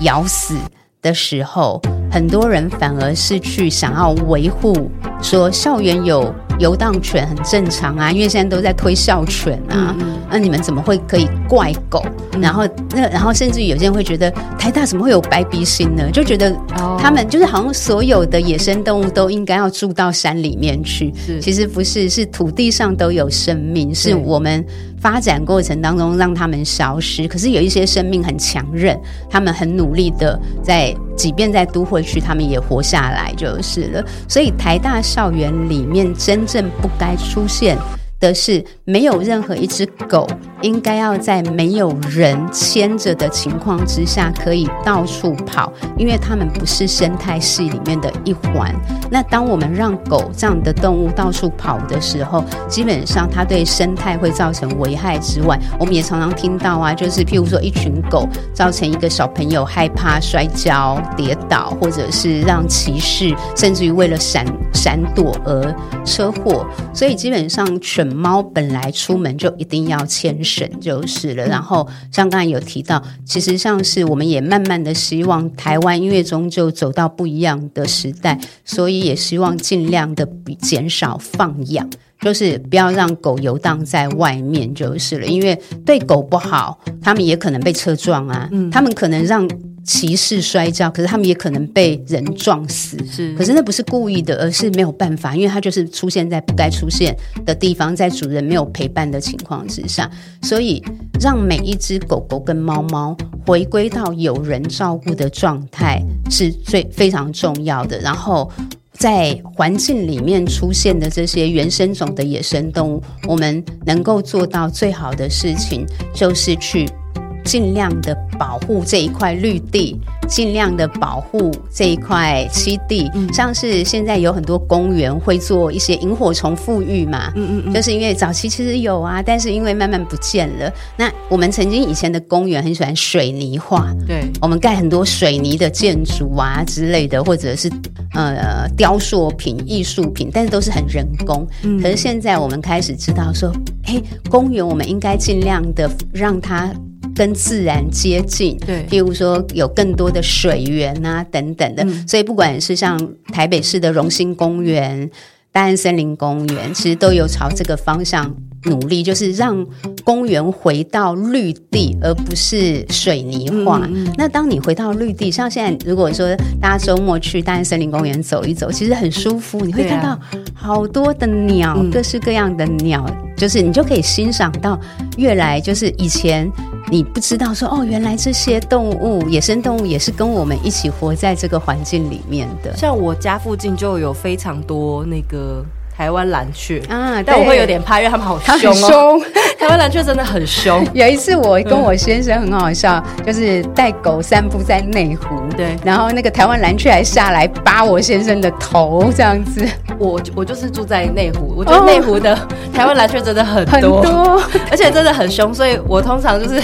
咬死的时候，很多人反而是去想要维护，说校园有游荡犬很正常啊，因为现在都在推哮犬啊，那、嗯。啊、你们怎么会可以怪狗？嗯、然后那然后甚至有些人会觉得台大怎么会有白鼻心呢？就觉得他们就是好像所有的野生动物都应该要住到山里面去，其实不是，是土地上都有生命，是我们发展过程当中让他们消失。可是有一些生命很强韧，他们很努力的在，即便在都会区，他们也活下来就是了。所以台大校园里面真正不该出现的是，没有任何一只狗应该要在没有人牵着的情况之下可以到处跑，因为它们不是生态系里面的一环。那当我们让狗这样的动物到处跑的时候，基本上它对生态会造成危害之外，我们也常常听到啊，就是譬如说一群狗造成一个小朋友害怕摔跤、跌倒，或者是让骑士甚至于为了闪闪躲而车祸。所以基本上犬。猫本来出门就一定要牵绳就是了，然后像刚才有提到，其实像是我们也慢慢的希望台湾音乐中就走到不一样的时代，所以也希望尽量的减少放养，就是不要让狗游荡在外面就是了，因为对狗不好，他们也可能被车撞啊，嗯，他们可能让。骑士摔跤，可是他们也可能被人撞死。是，可是那不是故意的，而是没有办法，因为它就是出现在不该出现的地方，在主人没有陪伴的情况之下，所以让每一只狗狗跟猫猫回归到有人照顾的状态是最非常重要的。然后在环境里面出现的这些原生种的野生动物，我们能够做到最好的事情就是去。尽量的保护这一块绿地，尽量的保护这一块栖地，嗯、像是现在有很多公园会做一些萤火虫复育嘛，嗯嗯嗯，就是因为早期其实有啊，但是因为慢慢不见了。那我们曾经以前的公园很喜欢水泥化，对，我们盖很多水泥的建筑啊之类的，或者是呃雕塑品、艺术品，但是都是很人工。嗯、可是现在我们开始知道说，哎，公园我们应该尽量的让它。跟自然接近，对，譬如说有更多的水源啊等等的，嗯、所以不管是像台北市的荣兴公园、大安森林公园，其实都有朝这个方向努力，就是让公园回到绿地，而不是水泥化。那当你回到绿地，像现在如果说大家周末去大安森林公园走一走，其实很舒服，你会看到好多的鸟，啊、各式各样的鸟，嗯、就是你就可以欣赏到越来就是以前。你不知道说哦，原来这些动物、野生动物也是跟我们一起活在这个环境里面的。像我家附近就有非常多那个台湾蓝雀啊，但我会有点怕，因为他们好凶哦。台湾蓝雀真的很凶。有一次我跟我先生很好笑，嗯、就是带狗散步在内湖，对，然后那个台湾蓝雀还下来扒我先生的头，这样子。我我就是住在内湖，我觉得内湖的台湾蓝雀真的很多，很多 而且真的很凶，所以我通常就是。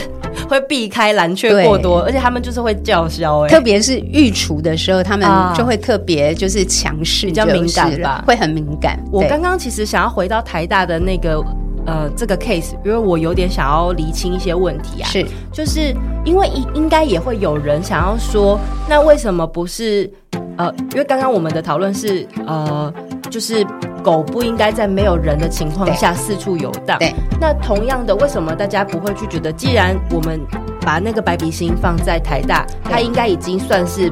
会避开蓝雀过多，而且他们就是会叫嚣，哎，特别是育雏的时候，他们就会特别就是强势，比较敏感吧，会很敏感。我刚刚其实想要回到台大的那个呃这个 case，因为我有点想要厘清一些问题啊，是，就是因为应应该也会有人想要说，那为什么不是呃，因为刚刚我们的讨论是呃，就是。狗不应该在没有人的情况下四处游荡。对，那同样的，为什么大家不会去觉得，既然我们把那个白鼻星放在台大，它应该已经算是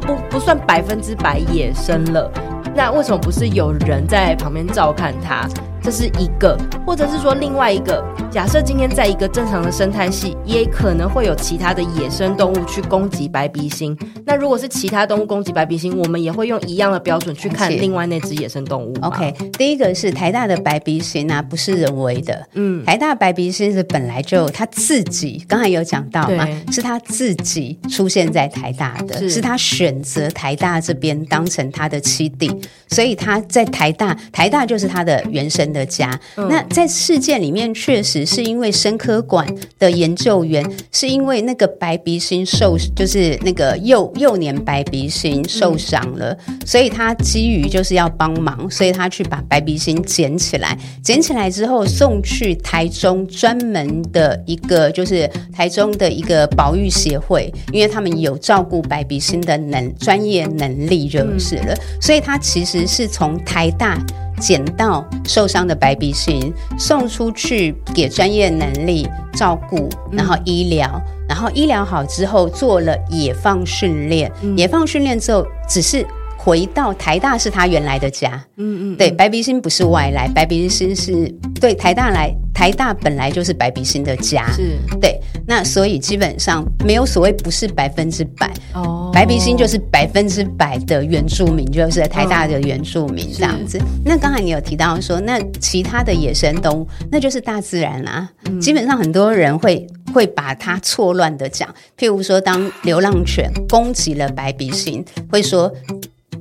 不不算百分之百野生了？那为什么不是有人在旁边照看它？这是一个，或者是说另外一个。假设今天在一个正常的生态系，也可能会有其他的野生动物去攻击白鼻心。那如果是其他动物攻击白鼻心，我们也会用一样的标准去看另外那只野生动物。OK，第一个是台大的白鼻心啊，不是人为的。嗯，台大白鼻心是本来就他自己，刚才有讲到嘛，是他自己出现在台大的，是，是他选择台大这边当成他的栖地，所以他在台大，台大就是他的原生的家。嗯、那在事件里面确实。是因为生科馆的研究员，是因为那个白鼻心受，就是那个幼幼年白鼻心受伤了，嗯、所以他基于就是要帮忙，所以他去把白鼻心捡起来，捡起来之后送去台中专门的一个，就是台中的一个保育协会，因为他们有照顾白鼻心的能专业能力就是了，嗯、所以他其实是从台大。捡到受伤的白鼻心，送出去给专业能力照顾，然后医疗，嗯、然后医疗好之后做了野放训练，嗯、野放训练之后只是回到台大是他原来的家，嗯嗯，对，白鼻心不是外来，白鼻心是对台大来。台大本来就是白鼻心的家，是对，那所以基本上没有所谓不是百分之百哦，白鼻心就是百分之百的原住民，就是台大的原住民这样子。哦、那刚才你有提到说，那其他的野生动物，那就是大自然啦、啊。嗯、基本上很多人会会把它错乱的讲，譬如说，当流浪犬攻击了白鼻心，会说。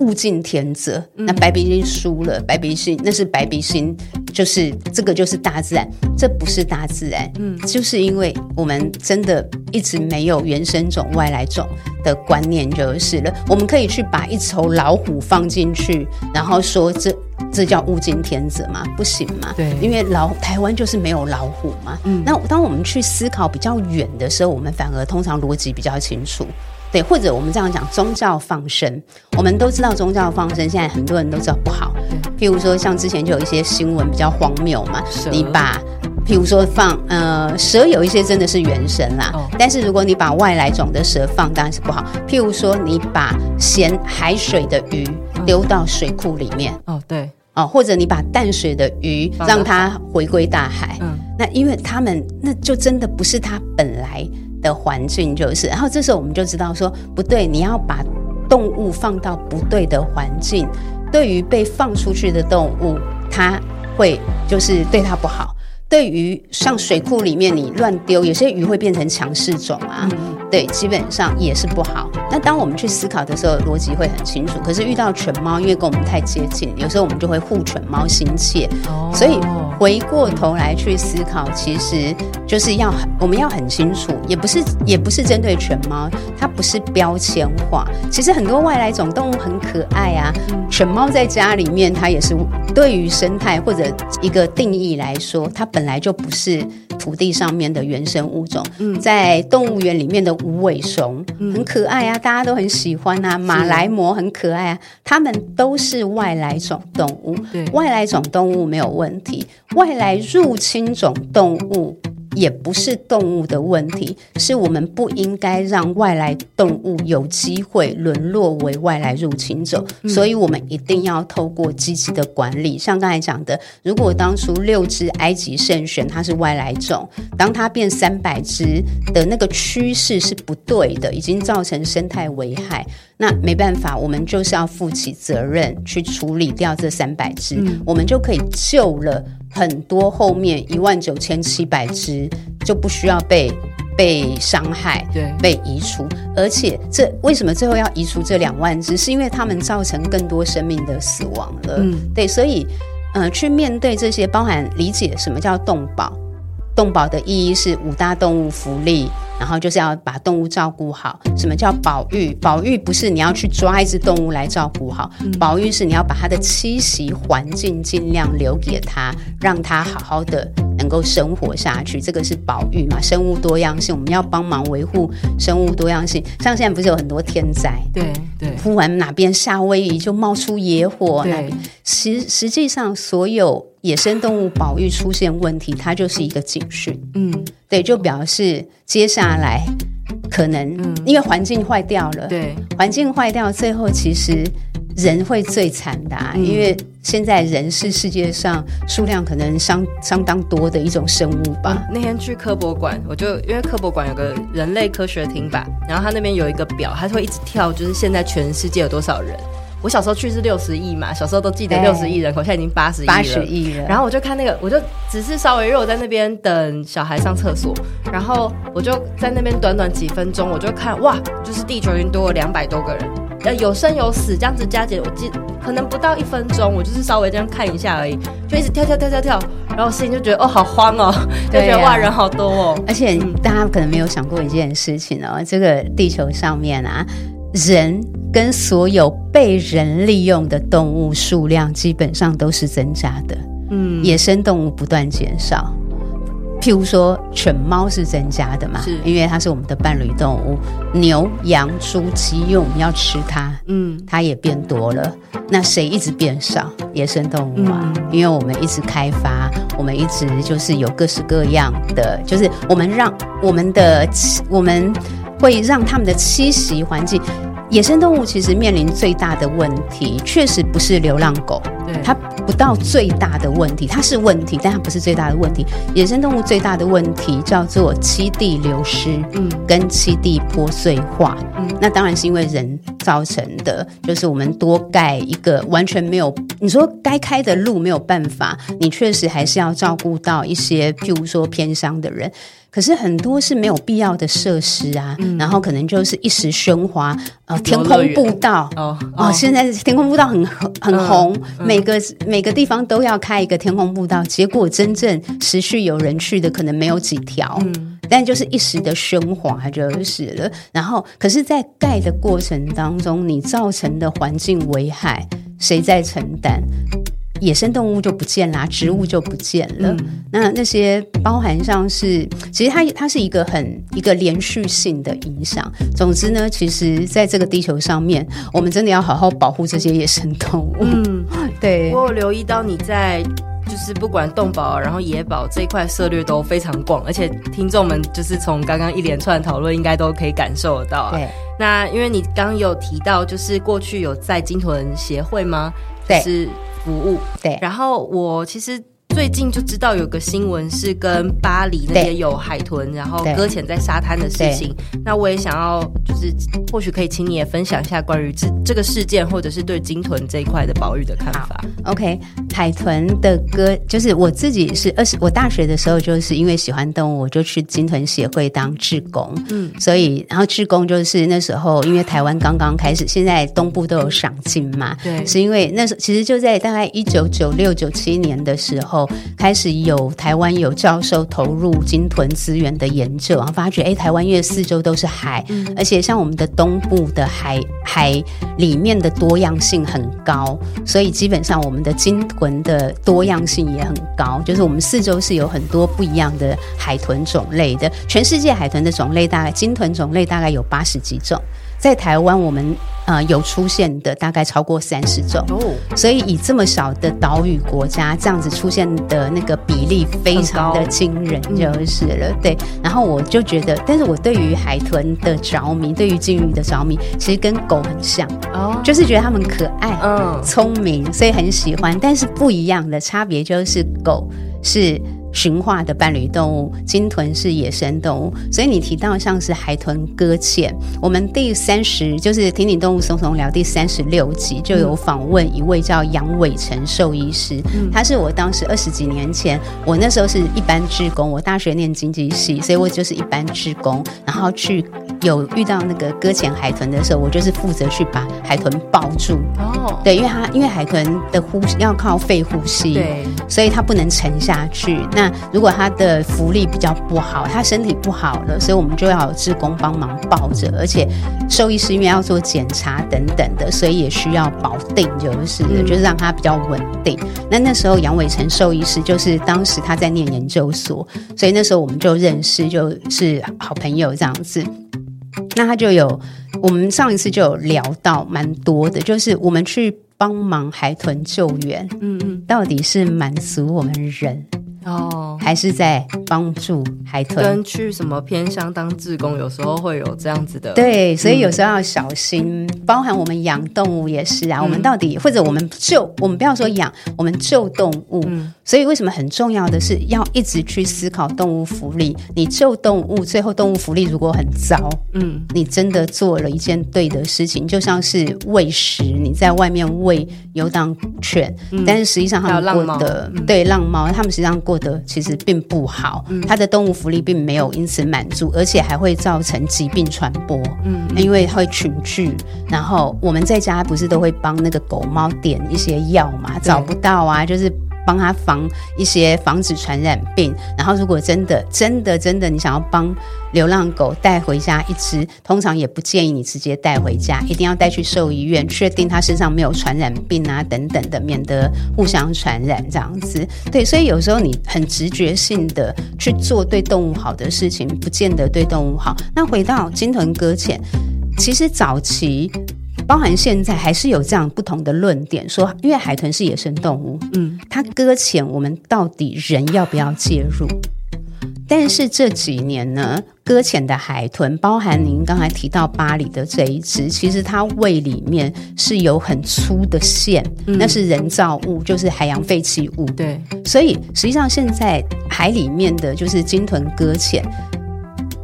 物竞天择，那白鼻心输了，白鼻心那是白鼻心，就是这个就是大自然，这不是大自然，嗯，就是因为我们真的一直没有原生种、外来种的观念就是了。我们可以去把一头老虎放进去，然后说这这叫物竞天择吗？不行吗，对，因为老台湾就是没有老虎嘛，嗯，那当我们去思考比较远的时候，我们反而通常逻辑比较清楚。对，或者我们这样讲，宗教放生，我们都知道宗教放生，现在很多人都知道不好。譬如说，像之前就有一些新闻比较荒谬嘛，你把，譬如说放呃蛇，有一些真的是原神啦，哦、但是如果你把外来种的蛇放，当然是不好。譬如说，你把咸海水的鱼丢到水库里面，哦对，哦，或者你把淡水的鱼让它回归大海，嗯，那因为他们那就真的不是它本来。的环境就是，然后这时候我们就知道说不对，你要把动物放到不对的环境，对于被放出去的动物，它会就是对它不好；对于像水库里面你乱丢，有些鱼会变成强势种啊，嗯、对，基本上也是不好。那当我们去思考的时候，逻辑会很清楚。可是遇到犬猫，因为跟我们太接近，有时候我们就会护犬猫心切。哦、所以回过头来去思考，其实就是要我们要很清楚，也不是也不是针对犬猫，它不是标签化。其实很多外来种动物很可爱啊，犬猫在家里面它也是对于生态或者一个定义来说，它本本来就不是土地上面的原生物种，嗯、在动物园里面的无尾熊、嗯、很可爱啊，大家都很喜欢啊。马来貘很可爱啊，它们都是外来种动物。对，外来种动物没有问题，外来入侵种动物。也不是动物的问题，是我们不应该让外来动物有机会沦落为外来入侵者，嗯、所以我们一定要透过积极的管理。像刚才讲的，如果当初六只埃及圣选它是外来种，当它变三百只的那个趋势是不对的，已经造成生态危害。那没办法，我们就是要负起责任去处理掉这三百只，嗯、我们就可以救了很多后面一万九千七百只，就不需要被被伤害，对，被移除。而且这为什么最后要移除这两万只？是因为他们造成更多生命的死亡了。嗯，对，所以呃，去面对这些，包含理解什么叫动保。动保的意义是五大动物福利，然后就是要把动物照顾好。什么叫保育？保育不是你要去抓一只动物来照顾好，嗯、保育是你要把它的栖息环境尽量留给它，让它好好的能够生活下去。这个是保育嘛？生物多样性，我们要帮忙维护生物多样性。像现在不是有很多天灾？对对，忽然哪边夏威夷就冒出野火，对那边实实际上所有。野生动物保育出现问题，它就是一个警讯。嗯，对，就表示接下来可能因为环境坏掉了，对，环境坏掉，最后其实人会最惨的啊，嗯，因为现在人是世界上数量可能相相当多的一种生物吧。那天去科博馆，我就因为科博馆有个人类科学厅吧，然后它那边有一个表，它会一直跳，就是现在全世界有多少人。我小时候去是六十亿嘛，小时候都记得六十亿人口，现在已经八十亿了。八十亿了。然后我就看那个，我就只是稍微，因为我在那边等小孩上厕所，然后我就在那边短短几分钟，我就看哇，就是地球已经多了两百多个人，呃，有生有死，这样子加减，我记可能不到一分钟，我就是稍微这样看一下而已，就一直跳跳跳跳跳，然后我心里就觉得哦，好慌哦，就觉得哇，人好多哦。而且大家可能没有想过一件事情哦，这个地球上面啊，人。跟所有被人利用的动物数量基本上都是增加的，嗯，野生动物不断减少。譬如说，犬猫是增加的嘛，是因为它是我们的伴侣动物。牛、羊、猪、鸡，因为我们要吃它，嗯，它也变多了。那谁一直变少？野生动物啊，嗯、因为我们一直开发，我们一直就是有各式各样的，就是我们让我们的我们会让他们的栖息环境。野生动物其实面临最大的问题，确实不是流浪狗，对它不到最大的问题，它是问题，但它不是最大的问题。野生动物最大的问题叫做栖地流失，嗯，跟栖地破碎化，嗯，那当然是因为人造成的，就是我们多盖一个完全没有，你说该开的路没有办法，你确实还是要照顾到一些，譬如说偏乡的人。可是很多是没有必要的设施啊，嗯、然后可能就是一时喧哗，呃，天空步道。哦，哦，哦，现在天空步道很很红，每个每个地方都要开一个天空步道，结果真正持续有人去的可能没有几条，嗯、但就是一时的喧哗就是了。然后，可是，在盖的过程当中，你造成的环境危害，谁在承担？野生动物就不见啦，植物就不见了。嗯、那那些包含上是，其实它它是一个很一个连续性的影响。总之呢，其实在这个地球上面，我们真的要好好保护这些野生动物。嗯，对。我有留意到你在就是不管动保然后野保这一块涉略都非常广，而且听众们就是从刚刚一连串讨论，应该都可以感受得到啊。对。那因为你刚刚有提到，就是过去有在鲸豚协会吗？对。是。服务。对，然后我其实最近就知道有个新闻是跟巴黎那边有海豚，然后搁浅在沙滩的事情。那我也想要，就是或许可以请你也分享一下关于这这个事件，或者是对鲸豚这一块的保育的看法。OK，海豚的歌，就是我自己是二十，我大学的时候就是因为喜欢动物，我就去鲸豚协会当志工。嗯，所以然后志工就是那时候，因为台湾刚刚开始，现在东部都有赏鲸嘛。对，是因为那时候其实就在大概一九九六九七年的时候，开始有台湾有教授投入鲸豚资源的研究，然后发觉哎，台湾因为四周都是海，嗯、而且像我们的东部的海海里面的多样性很高，所以基本上我们的鲸豚的多样性也很高，就是我们四周是有很多不一样的海豚种类的。全世界海豚的种类大概鲸豚种类大概有八十几种。在台湾，我们呃有出现的大概超过三十种，所以以这么小的岛屿国家，这样子出现的那个比例非常的惊人，就是了。嗯、对，然后我就觉得，但是我对于海豚的着迷，对于鲸鱼的着迷，其实跟狗很像，哦，就是觉得它们可爱、嗯，聪明，所以很喜欢。但是不一样的差别就是狗是。驯化的伴侣动物，鲸豚是野生动物，所以你提到像是海豚搁浅，我们第三十就是《听你动物松松聊》第三十六集就有访问一位叫杨伟成兽医师，嗯，他是我当时二十几年前，我那时候是一般职工，我大学念经济系，所以我就是一般职工，然后去有遇到那个搁浅海豚的时候，我就是负责去把海豚抱住，哦，对，因为它因为海豚的呼吸要靠肺呼吸，对，所以它不能沉下去。那如果他的福利比较不好，他身体不好了，所以我们就要有志工帮忙抱着，而且兽医师因为要做检查等等的，所以也需要保定，就是、嗯、就是让他比较稳定。那那时候杨伟成兽医师就是当时他在念研究所，所以那时候我们就认识，就是好朋友这样子。那他就有我们上一次就有聊到蛮多的，就是我们去帮忙海豚救援，嗯嗯，到底是满足我们人。哦，还是在帮助海豚，跟去什么偏乡当志工，有时候会有这样子的。对，所以有时候要小心，嗯、包含我们养动物也是啊。嗯、我们到底或者我们救，我们不要说养，我们救动物。嗯、所以为什么很重要的是要一直去思考动物福利？你救动物，最后动物福利如果很糟，嗯，你真的做了一件对的事情，就像是喂食，你在外面喂游荡犬，嗯、但是实际上他们过对浪猫，他们实际上。过得其实并不好，它的动物福利并没有因此满足，而且还会造成疾病传播。嗯，因为会群聚，然后我们在家不是都会帮那个狗猫点一些药嘛？找不到啊，就是。帮他防一些防止传染病，然后如果真的真的真的你想要帮流浪狗带回家一只，通常也不建议你直接带回家，一定要带去兽医院，确定它身上没有传染病啊等等的，免得互相传染这样子。对，所以有时候你很直觉性的去做对动物好的事情，不见得对动物好。那回到鲸豚搁浅，其实早期。包含现在还是有这样不同的论点，说因为海豚是野生动物，嗯，它搁浅，我们到底人要不要介入？但是这几年呢，搁浅的海豚，包含您刚才提到巴黎的这一只，其实它胃里面是有很粗的线，嗯，那是人造物，就是海洋废弃物。对，所以实际上现在海里面的就是鲸豚搁浅。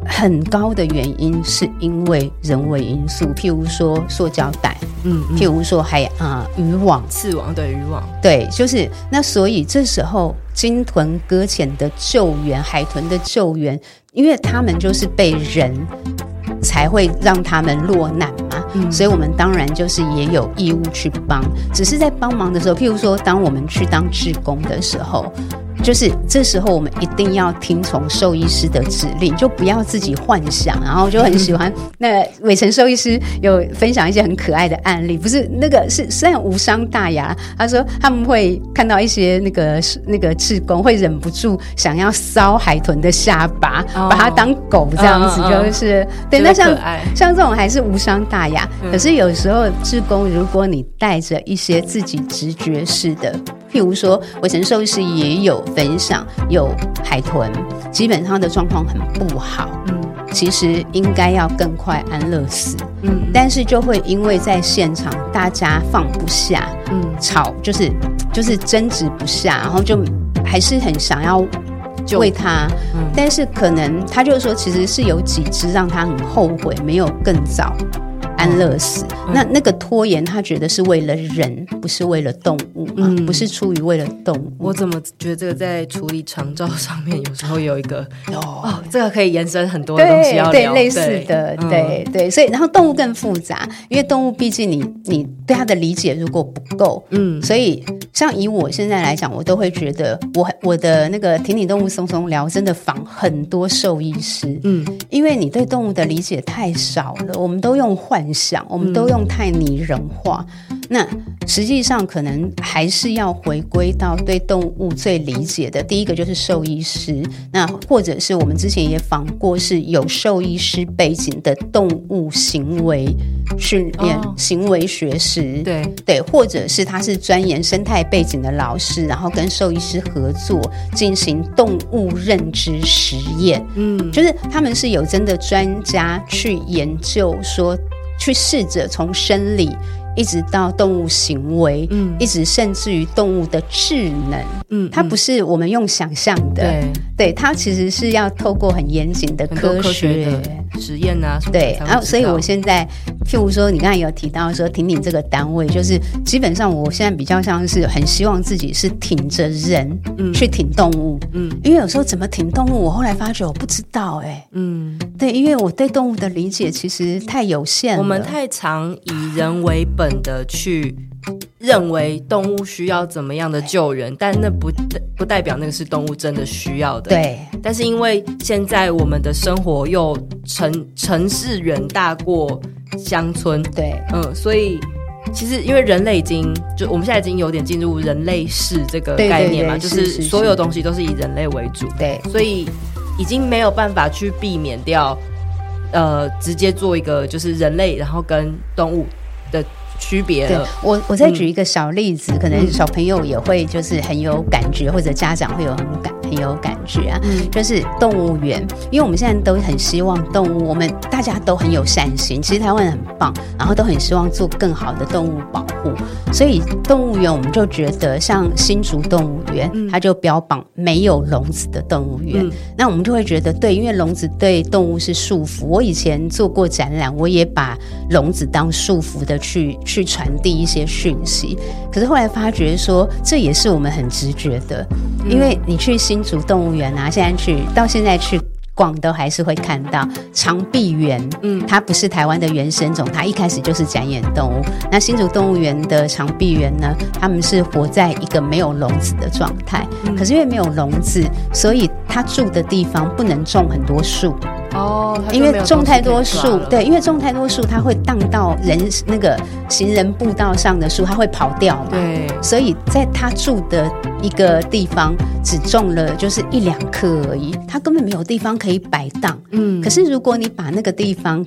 很高的原因是因为人为因素，譬如说塑胶袋，嗯，嗯，譬如说还啊、呃、渔网、刺网对渔网，对，就是那所以这时候鲸豚搁浅的救援、海豚的救援，因为他们就是被人才会让他们落难嘛，嗯，所以我们当然就是也有义务去帮，只是在帮忙的时候，譬如说当我们去当志工的时候。就是这时候，我们一定要听从兽医师的指令，就不要自己幻想。然后就很喜欢那伟成兽医师有分享一些很可爱的案例，不是那个是虽然无伤大雅，他说他们会看到一些那个那个志工会忍不住想要搔海豚的下巴，哦、把它当狗这样子，就是、对。那像像这种还是无伤大雅，嗯、可是有时候志工，如果你带着一些自己直觉式的。譬如说，伟成兽医师也有分享，有海豚，基本上的状况很不好，嗯，其实应该要更快安乐死，嗯，但是就会因为在现场大家放不下，嗯，吵就是就是争执不下，然后就还是很想要为他，嗯，但是可能他就说，其实是有几只让他很后悔，没有更早。安乐死。嗯、那那个拖延，他觉得是为了人，不是为了动物，嗯，不是出于为了动物。我怎么觉得这个在处理长照上面，有时候有一个哦，哦，这个可以延伸很多东西要聊，对，对。类似的，对、嗯、对，所以，然后动物更复杂，因为动物毕竟你你对它的理解如果不够，嗯，所以像以我现在来讲，我都会觉得我我的那个挺挺动物松松聊，真的仿很多兽医师，嗯，因为你对动物的理解太少了，我们都用幻想，我们都用太拟人化，嗯、那实际上可能还是要回归到对动物最理解的，第一个就是兽医师，那或者是我们之前也访过是有兽医师背景的动物行为训练、哦、行为学师，对。对，或者是他是钻研生态背景的老师，然后跟兽医师合作进行动物认知实验，嗯，就是他们是有真的专家去研究说，去试着从生理。一直到动物行为，嗯，一直甚至于动物的智能，嗯，它不是我们用想象的，对，对，它其实是要透过很严谨的科学实验啊，对，然后所以我现在，譬如说，你刚才有提到说挺挺这个单位，就是基本上我现在比较像是很希望自己是挺着人，嗯，去挺动物，嗯，因为有时候怎么挺动物，我后来发觉我不知道，哎，嗯，对，因为我对动物的理解其实太有限了，我们太常以人为本。的去认为动物需要怎么样的救援，但那不不代表那个是动物真的需要的。对，但是因为现在我们的生活又城城市远大过乡村，对，嗯，所以其实因为人类已经就我们现在已经有点进入人类世这个概念嘛，就是所有东西都是以人类为主，对，所以已经没有办法去避免掉，呃，直接做一个就是人类然后跟动物的。区别对，我我再举一个小例子，嗯，可能小朋友也会就是很有感觉，或者家长会有很感很有感觉啊，嗯，就是动物园，因为我们现在都很希望动物，我们大家都很有善心，其实台湾很棒，然后都很希望做更好的动物保护，所以动物园我们就觉得像新竹动物园，嗯，它就标榜没有笼子的动物园，嗯，那我们就会觉得对，因为笼子对动物是束缚。我以前做过展览，我也把笼子当束缚的去。去传递一些讯息，可是后来发觉说，这也是我们很直觉的，因为你去新竹动物园啊，现在去到现在去逛都还是会看到长臂猿，嗯，它不是台湾的原生种，它一开始就是展演动物。那新竹动物园的长臂猿呢，他们是活在一个没有笼子的状态，可是因为没有笼子，所以它住的地方不能种很多树。哦，因为种太多树，对，因为种太多树，它会荡到人那个行人步道上的树，它会跑掉嘛。对，所以在他住的一个地方，只种了就是一两棵而已，它根本没有地方可以摆荡。嗯，可是如果你把那个地方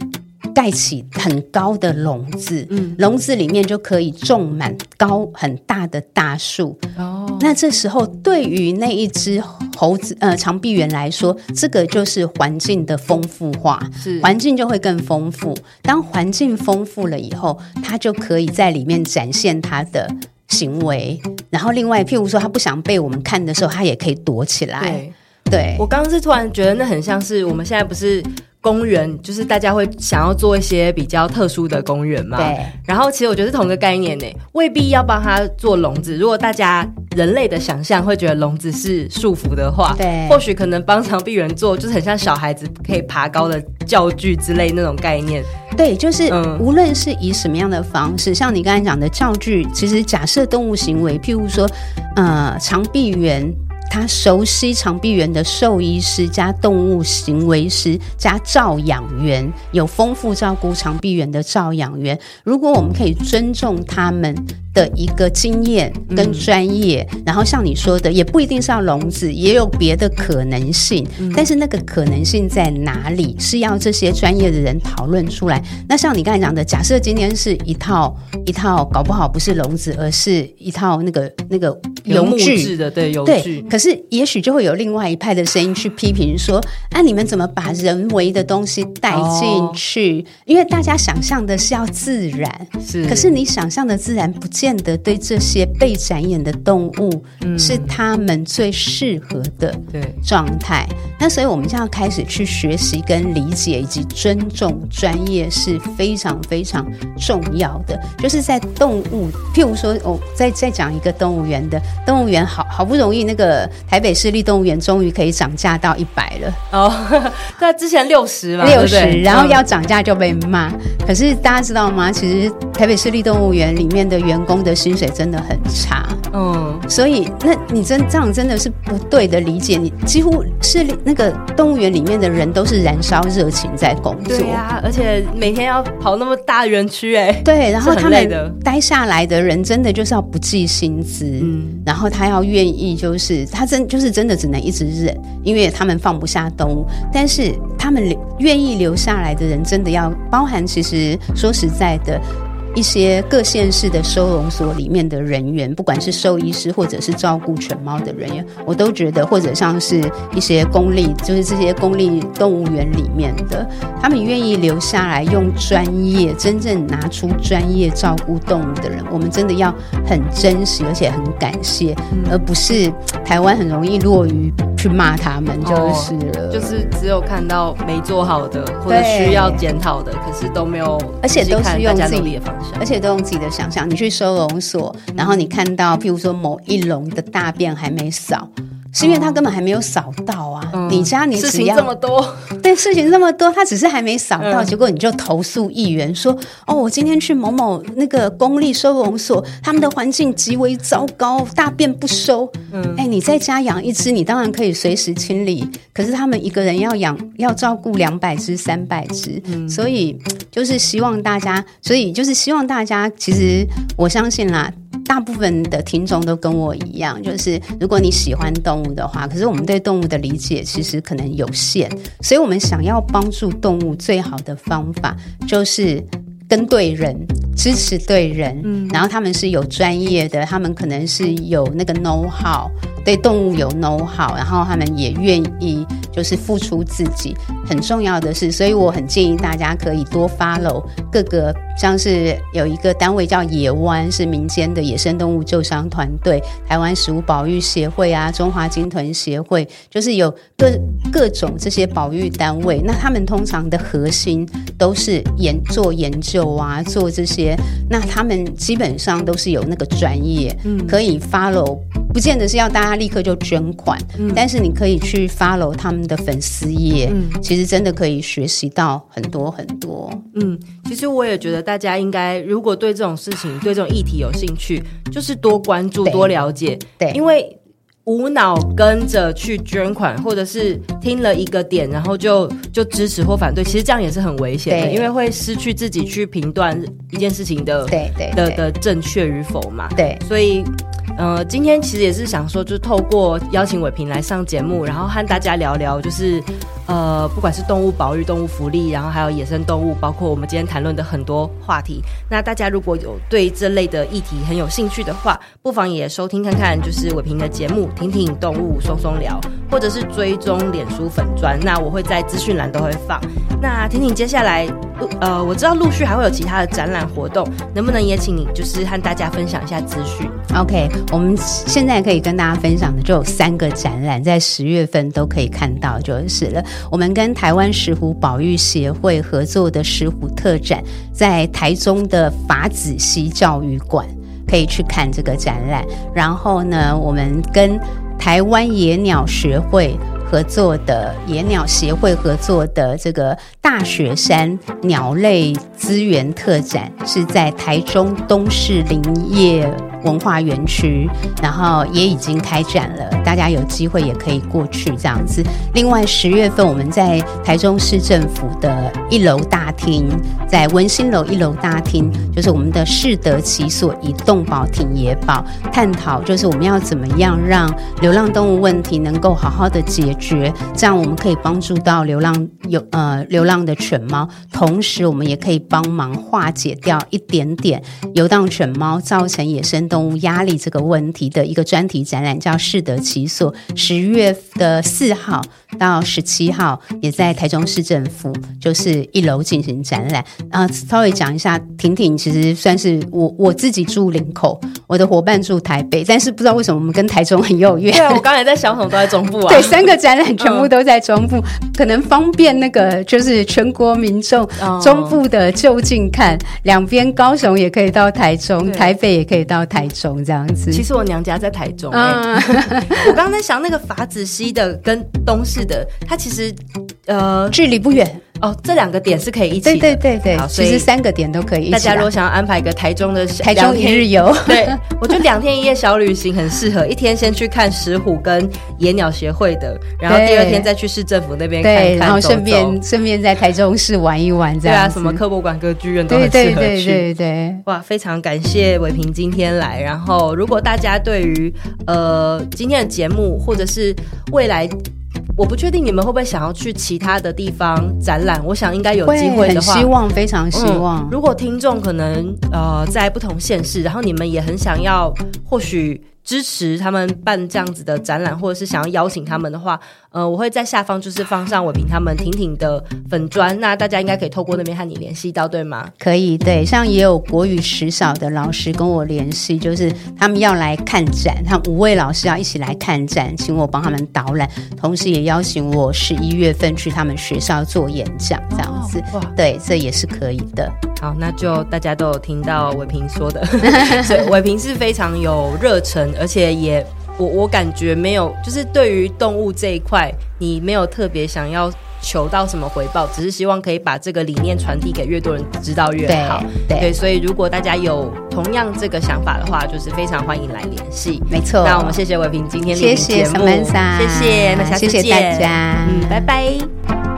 盖起很高的笼子，嗯，笼子里面就可以种满高很大的大树。哦，那这时候对于那一只猴子，呃，长臂猿来说，这个就是环境的丰富化，是环境就会更丰富。当环境丰富了以后，它就可以在里面展现它的行为。然后另外，譬如说，它不想被我们看的时候，它也可以躲起来。对，对我刚刚是突然觉得，那很像是我们现在不是。公园就是大家会想要做一些比较特殊的公园嘛，对。然后其实我觉得是同一个概念呢，未必要帮他做笼子。如果大家人类的想象会觉得笼子是束缚的话，对，或许可能帮长臂猿做就是很像小孩子可以爬高的教具之类那种概念。对，就是无论是以什么样的方式，嗯、像你刚才讲的教具，其实假设动物行为，譬如说，呃，长臂猿。他熟悉长臂猿的兽医师加动物行为师加照养员，有丰富照顾长臂猿的照养员。如果我们可以尊重他们的一个经验跟专业，嗯，然后像你说的，也不一定是要笼子，也有别的可能性，嗯。但是那个可能性在哪里，是要这些专业的人讨论出来。那像你刚才讲的，假设今天是一套一套，搞不好不是笼子，而是一套那个那个游具的，对游具。可是也许就会有另外一派的声音去批评说：“啊，你们怎么把人为的东西带进去？哦、因为大家想象的是要自然，是。可是你想象的自然，不见得对这些被展演的动物是他们最适合的状态。嗯、那所以我们就要开始去学习、跟理解以及尊重专业是非常非常重要的。就是在动物，譬如说，我再再讲一个动物园的。动物园好好不容易，那个台北市立动物园终于可以涨价到一百了哦。在之前六十嘛，六十，然后要涨价就被骂。嗯、可是大家知道吗？其实台北市立动物园里面的员工的薪水真的很差。嗯，所以那你真这样真的是不对的理解。你几乎是那个动物园里面的人都是燃烧热情在工作。对呀、啊，而且每天要跑那么大园区，哎，对，然后他们待下来的人真的就是要不计薪资。嗯。然后他要愿意，就是他真就是真的只能一直忍，因为他们放不下动物。但是他们留愿意留下来的人，真的要包含。其实说实在的。一些各县市的收容所里面的人员，不管是兽医师或者是照顾犬猫的人员，我都觉得，或者像是一些公立，就是这些公立动物园里面的，他们愿意留下来用专业，真正拿出专业照顾动物的人，我们真的要很珍惜，而且很感谢，而不是台湾很容易落于去骂他们就是了，哦，就是只有看到没做好的或者需要检讨的，可是都没有，而且都是用自己的方。而且都用自己的想象，你去收容所，然后你看到，譬如说某一笼的大便还没扫。是因为他根本还没有扫到啊！嗯、你家你只要事情这么多，对，事情这么多，他只是还没扫到，嗯、结果你就投诉议员说：“哦，我今天去某某那个公立收容所，他们的环境极为糟糕，大便不收。”嗯，哎，你在家养一只，你当然可以随时清理，可是他们一个人要养要照顾两百只、三百只，嗯、所以就是希望大家，所以就是希望大家，其实我相信啦。大部分的听众都跟我一样，就是如果你喜欢动物的话，可是我们对动物的理解其实可能有限，所以我们想要帮助动物最好的方法就是跟对人，支持对人，嗯，然后他们是有专业的，他们可能是有那个 know how。对动物有 know how，然后他们也愿意就是付出自己。很重要的是，所以我很建议大家可以多 follow 各个，像是有一个单位叫野湾，是民间的野生动物救伤团队，台湾食物保育协会啊，中华鲸豚协会，就是有各各种这些保育单位。那他们通常的核心都是研做研究啊，做这些。那他们基本上都是有那个专业，嗯，可以 follow。不见得是要大家立刻就捐款，嗯、但是你可以去 follow 他们的粉丝页，嗯、其实真的可以学习到很多很多。嗯，其实我也觉得大家应该，如果对这种事情、对这种议题有兴趣，就是多关注、多了解。对，因为无脑跟着去捐款，或者是听了一个点，然后就就支持或反对，其实这样也是很危险的，因为会失去自己去评断一件事情的对对的的正确与否嘛。对，所以。呃，今天其实也是想说，就透过邀请伟平来上节目，然后和大家聊聊，就是呃，不管是动物保育、动物福利，然后还有野生动物，包括我们今天谈论的很多话题。那大家如果有对这类的议题很有兴趣的话，不妨也收听看看，就是伟平的节目《婷婷动物松松聊》，或者是追踪脸书粉砖。那我会在资讯栏都会放。那婷婷接下来，呃，我知道陆续还会有其他的展览活动，能不能也请你就是和大家分享一下资讯？OK。我们现在可以跟大家分享的就有三个展览，在十月份都可以看到就是了。我们跟台湾石虎保育协会合作的石虎特展，在台中的法子溪教育馆可以去看这个展览。然后呢，我们跟台湾野鸟学会合作的野鸟协会合作的这个大雪山鸟类资源特展，是在台中东势林业文化园区，然后也已经开展了。大家有机会也可以过去这样子。另外十月份我们在台中市政府的一楼大厅，在文心楼一楼大厅，就是我们的适得其所，移动保挺野保，探讨就是我们要怎么样让流浪动物问题能够好好的解决，这样我们可以帮助到流浪有呃流浪的犬猫，同时我们也可以帮忙化解掉一点点游荡犬猫造成野生动物压力这个问题的一个专题展览，叫适得其所。十月的四号到十七号，也在台中市政府就是一楼进行展览。啊，稍微讲一下，婷婷其实算是我我自己住林口，我的伙伴住台北，但是不知道为什么我们跟台中很有缘。对啊，我刚才在想，什么都在中部啊。对，三个展览全部都在中部，嗯、可能方便那个就是全国民众中部的就近看，两边高雄也可以到台中，台北也可以到台中这样子。其实我娘家在台中，嗯，我刚刚在想那个法子西的跟东势的，它其实呃距离不远。哦，这两个点是可以一起的。对对对对，其实三个点都可以一起。大家如果想要安排一个台中的台中一日游，对，我觉得两天一夜小旅行很适合。一天先去看石虎跟野鸟协会的，然后第二天再去市政府那边看看，然后顺便顺便在台中市玩一玩，这样。对啊，什么科博馆、歌剧院都很适合去。对对对对，哇，非常感谢伟平今天来。然后，如果大家对于呃今天的节目或者是未来。我不确定你们会不会想要去其他的地方展览，我想应该有机会的话，希望非常希望。嗯，如果听众可能呃在不同县市，然后你们也很想要，或许。支持他们办这样子的展览，或者是想要邀请他们的话，呃，我会在下方就是放上伟平他们婷婷的粉砖，那大家应该可以透过那边和你联系到，对吗？可以，对，像也有国语实小的老师跟我联系，就是他们要来看展，他们五位老师要一起来看展，请我帮他们导览，同时也邀请我十一月份去他们学校做演讲，这样子，对，这也是可以的。好，那就大家都有听到伟平说的，所以伟平是非常有热忱，而且也我我感觉没有，就是对于动物这一块，你没有特别想要求到什么回报，只是希望可以把这个理念传递给越多人知道越好。对，所以如果大家有同样这个想法的话，就是非常欢迎来联系。没错，那我们谢谢伟平今天的节目，谢谢 Samantha，谢谢，那下次见，谢谢大家，嗯，拜拜。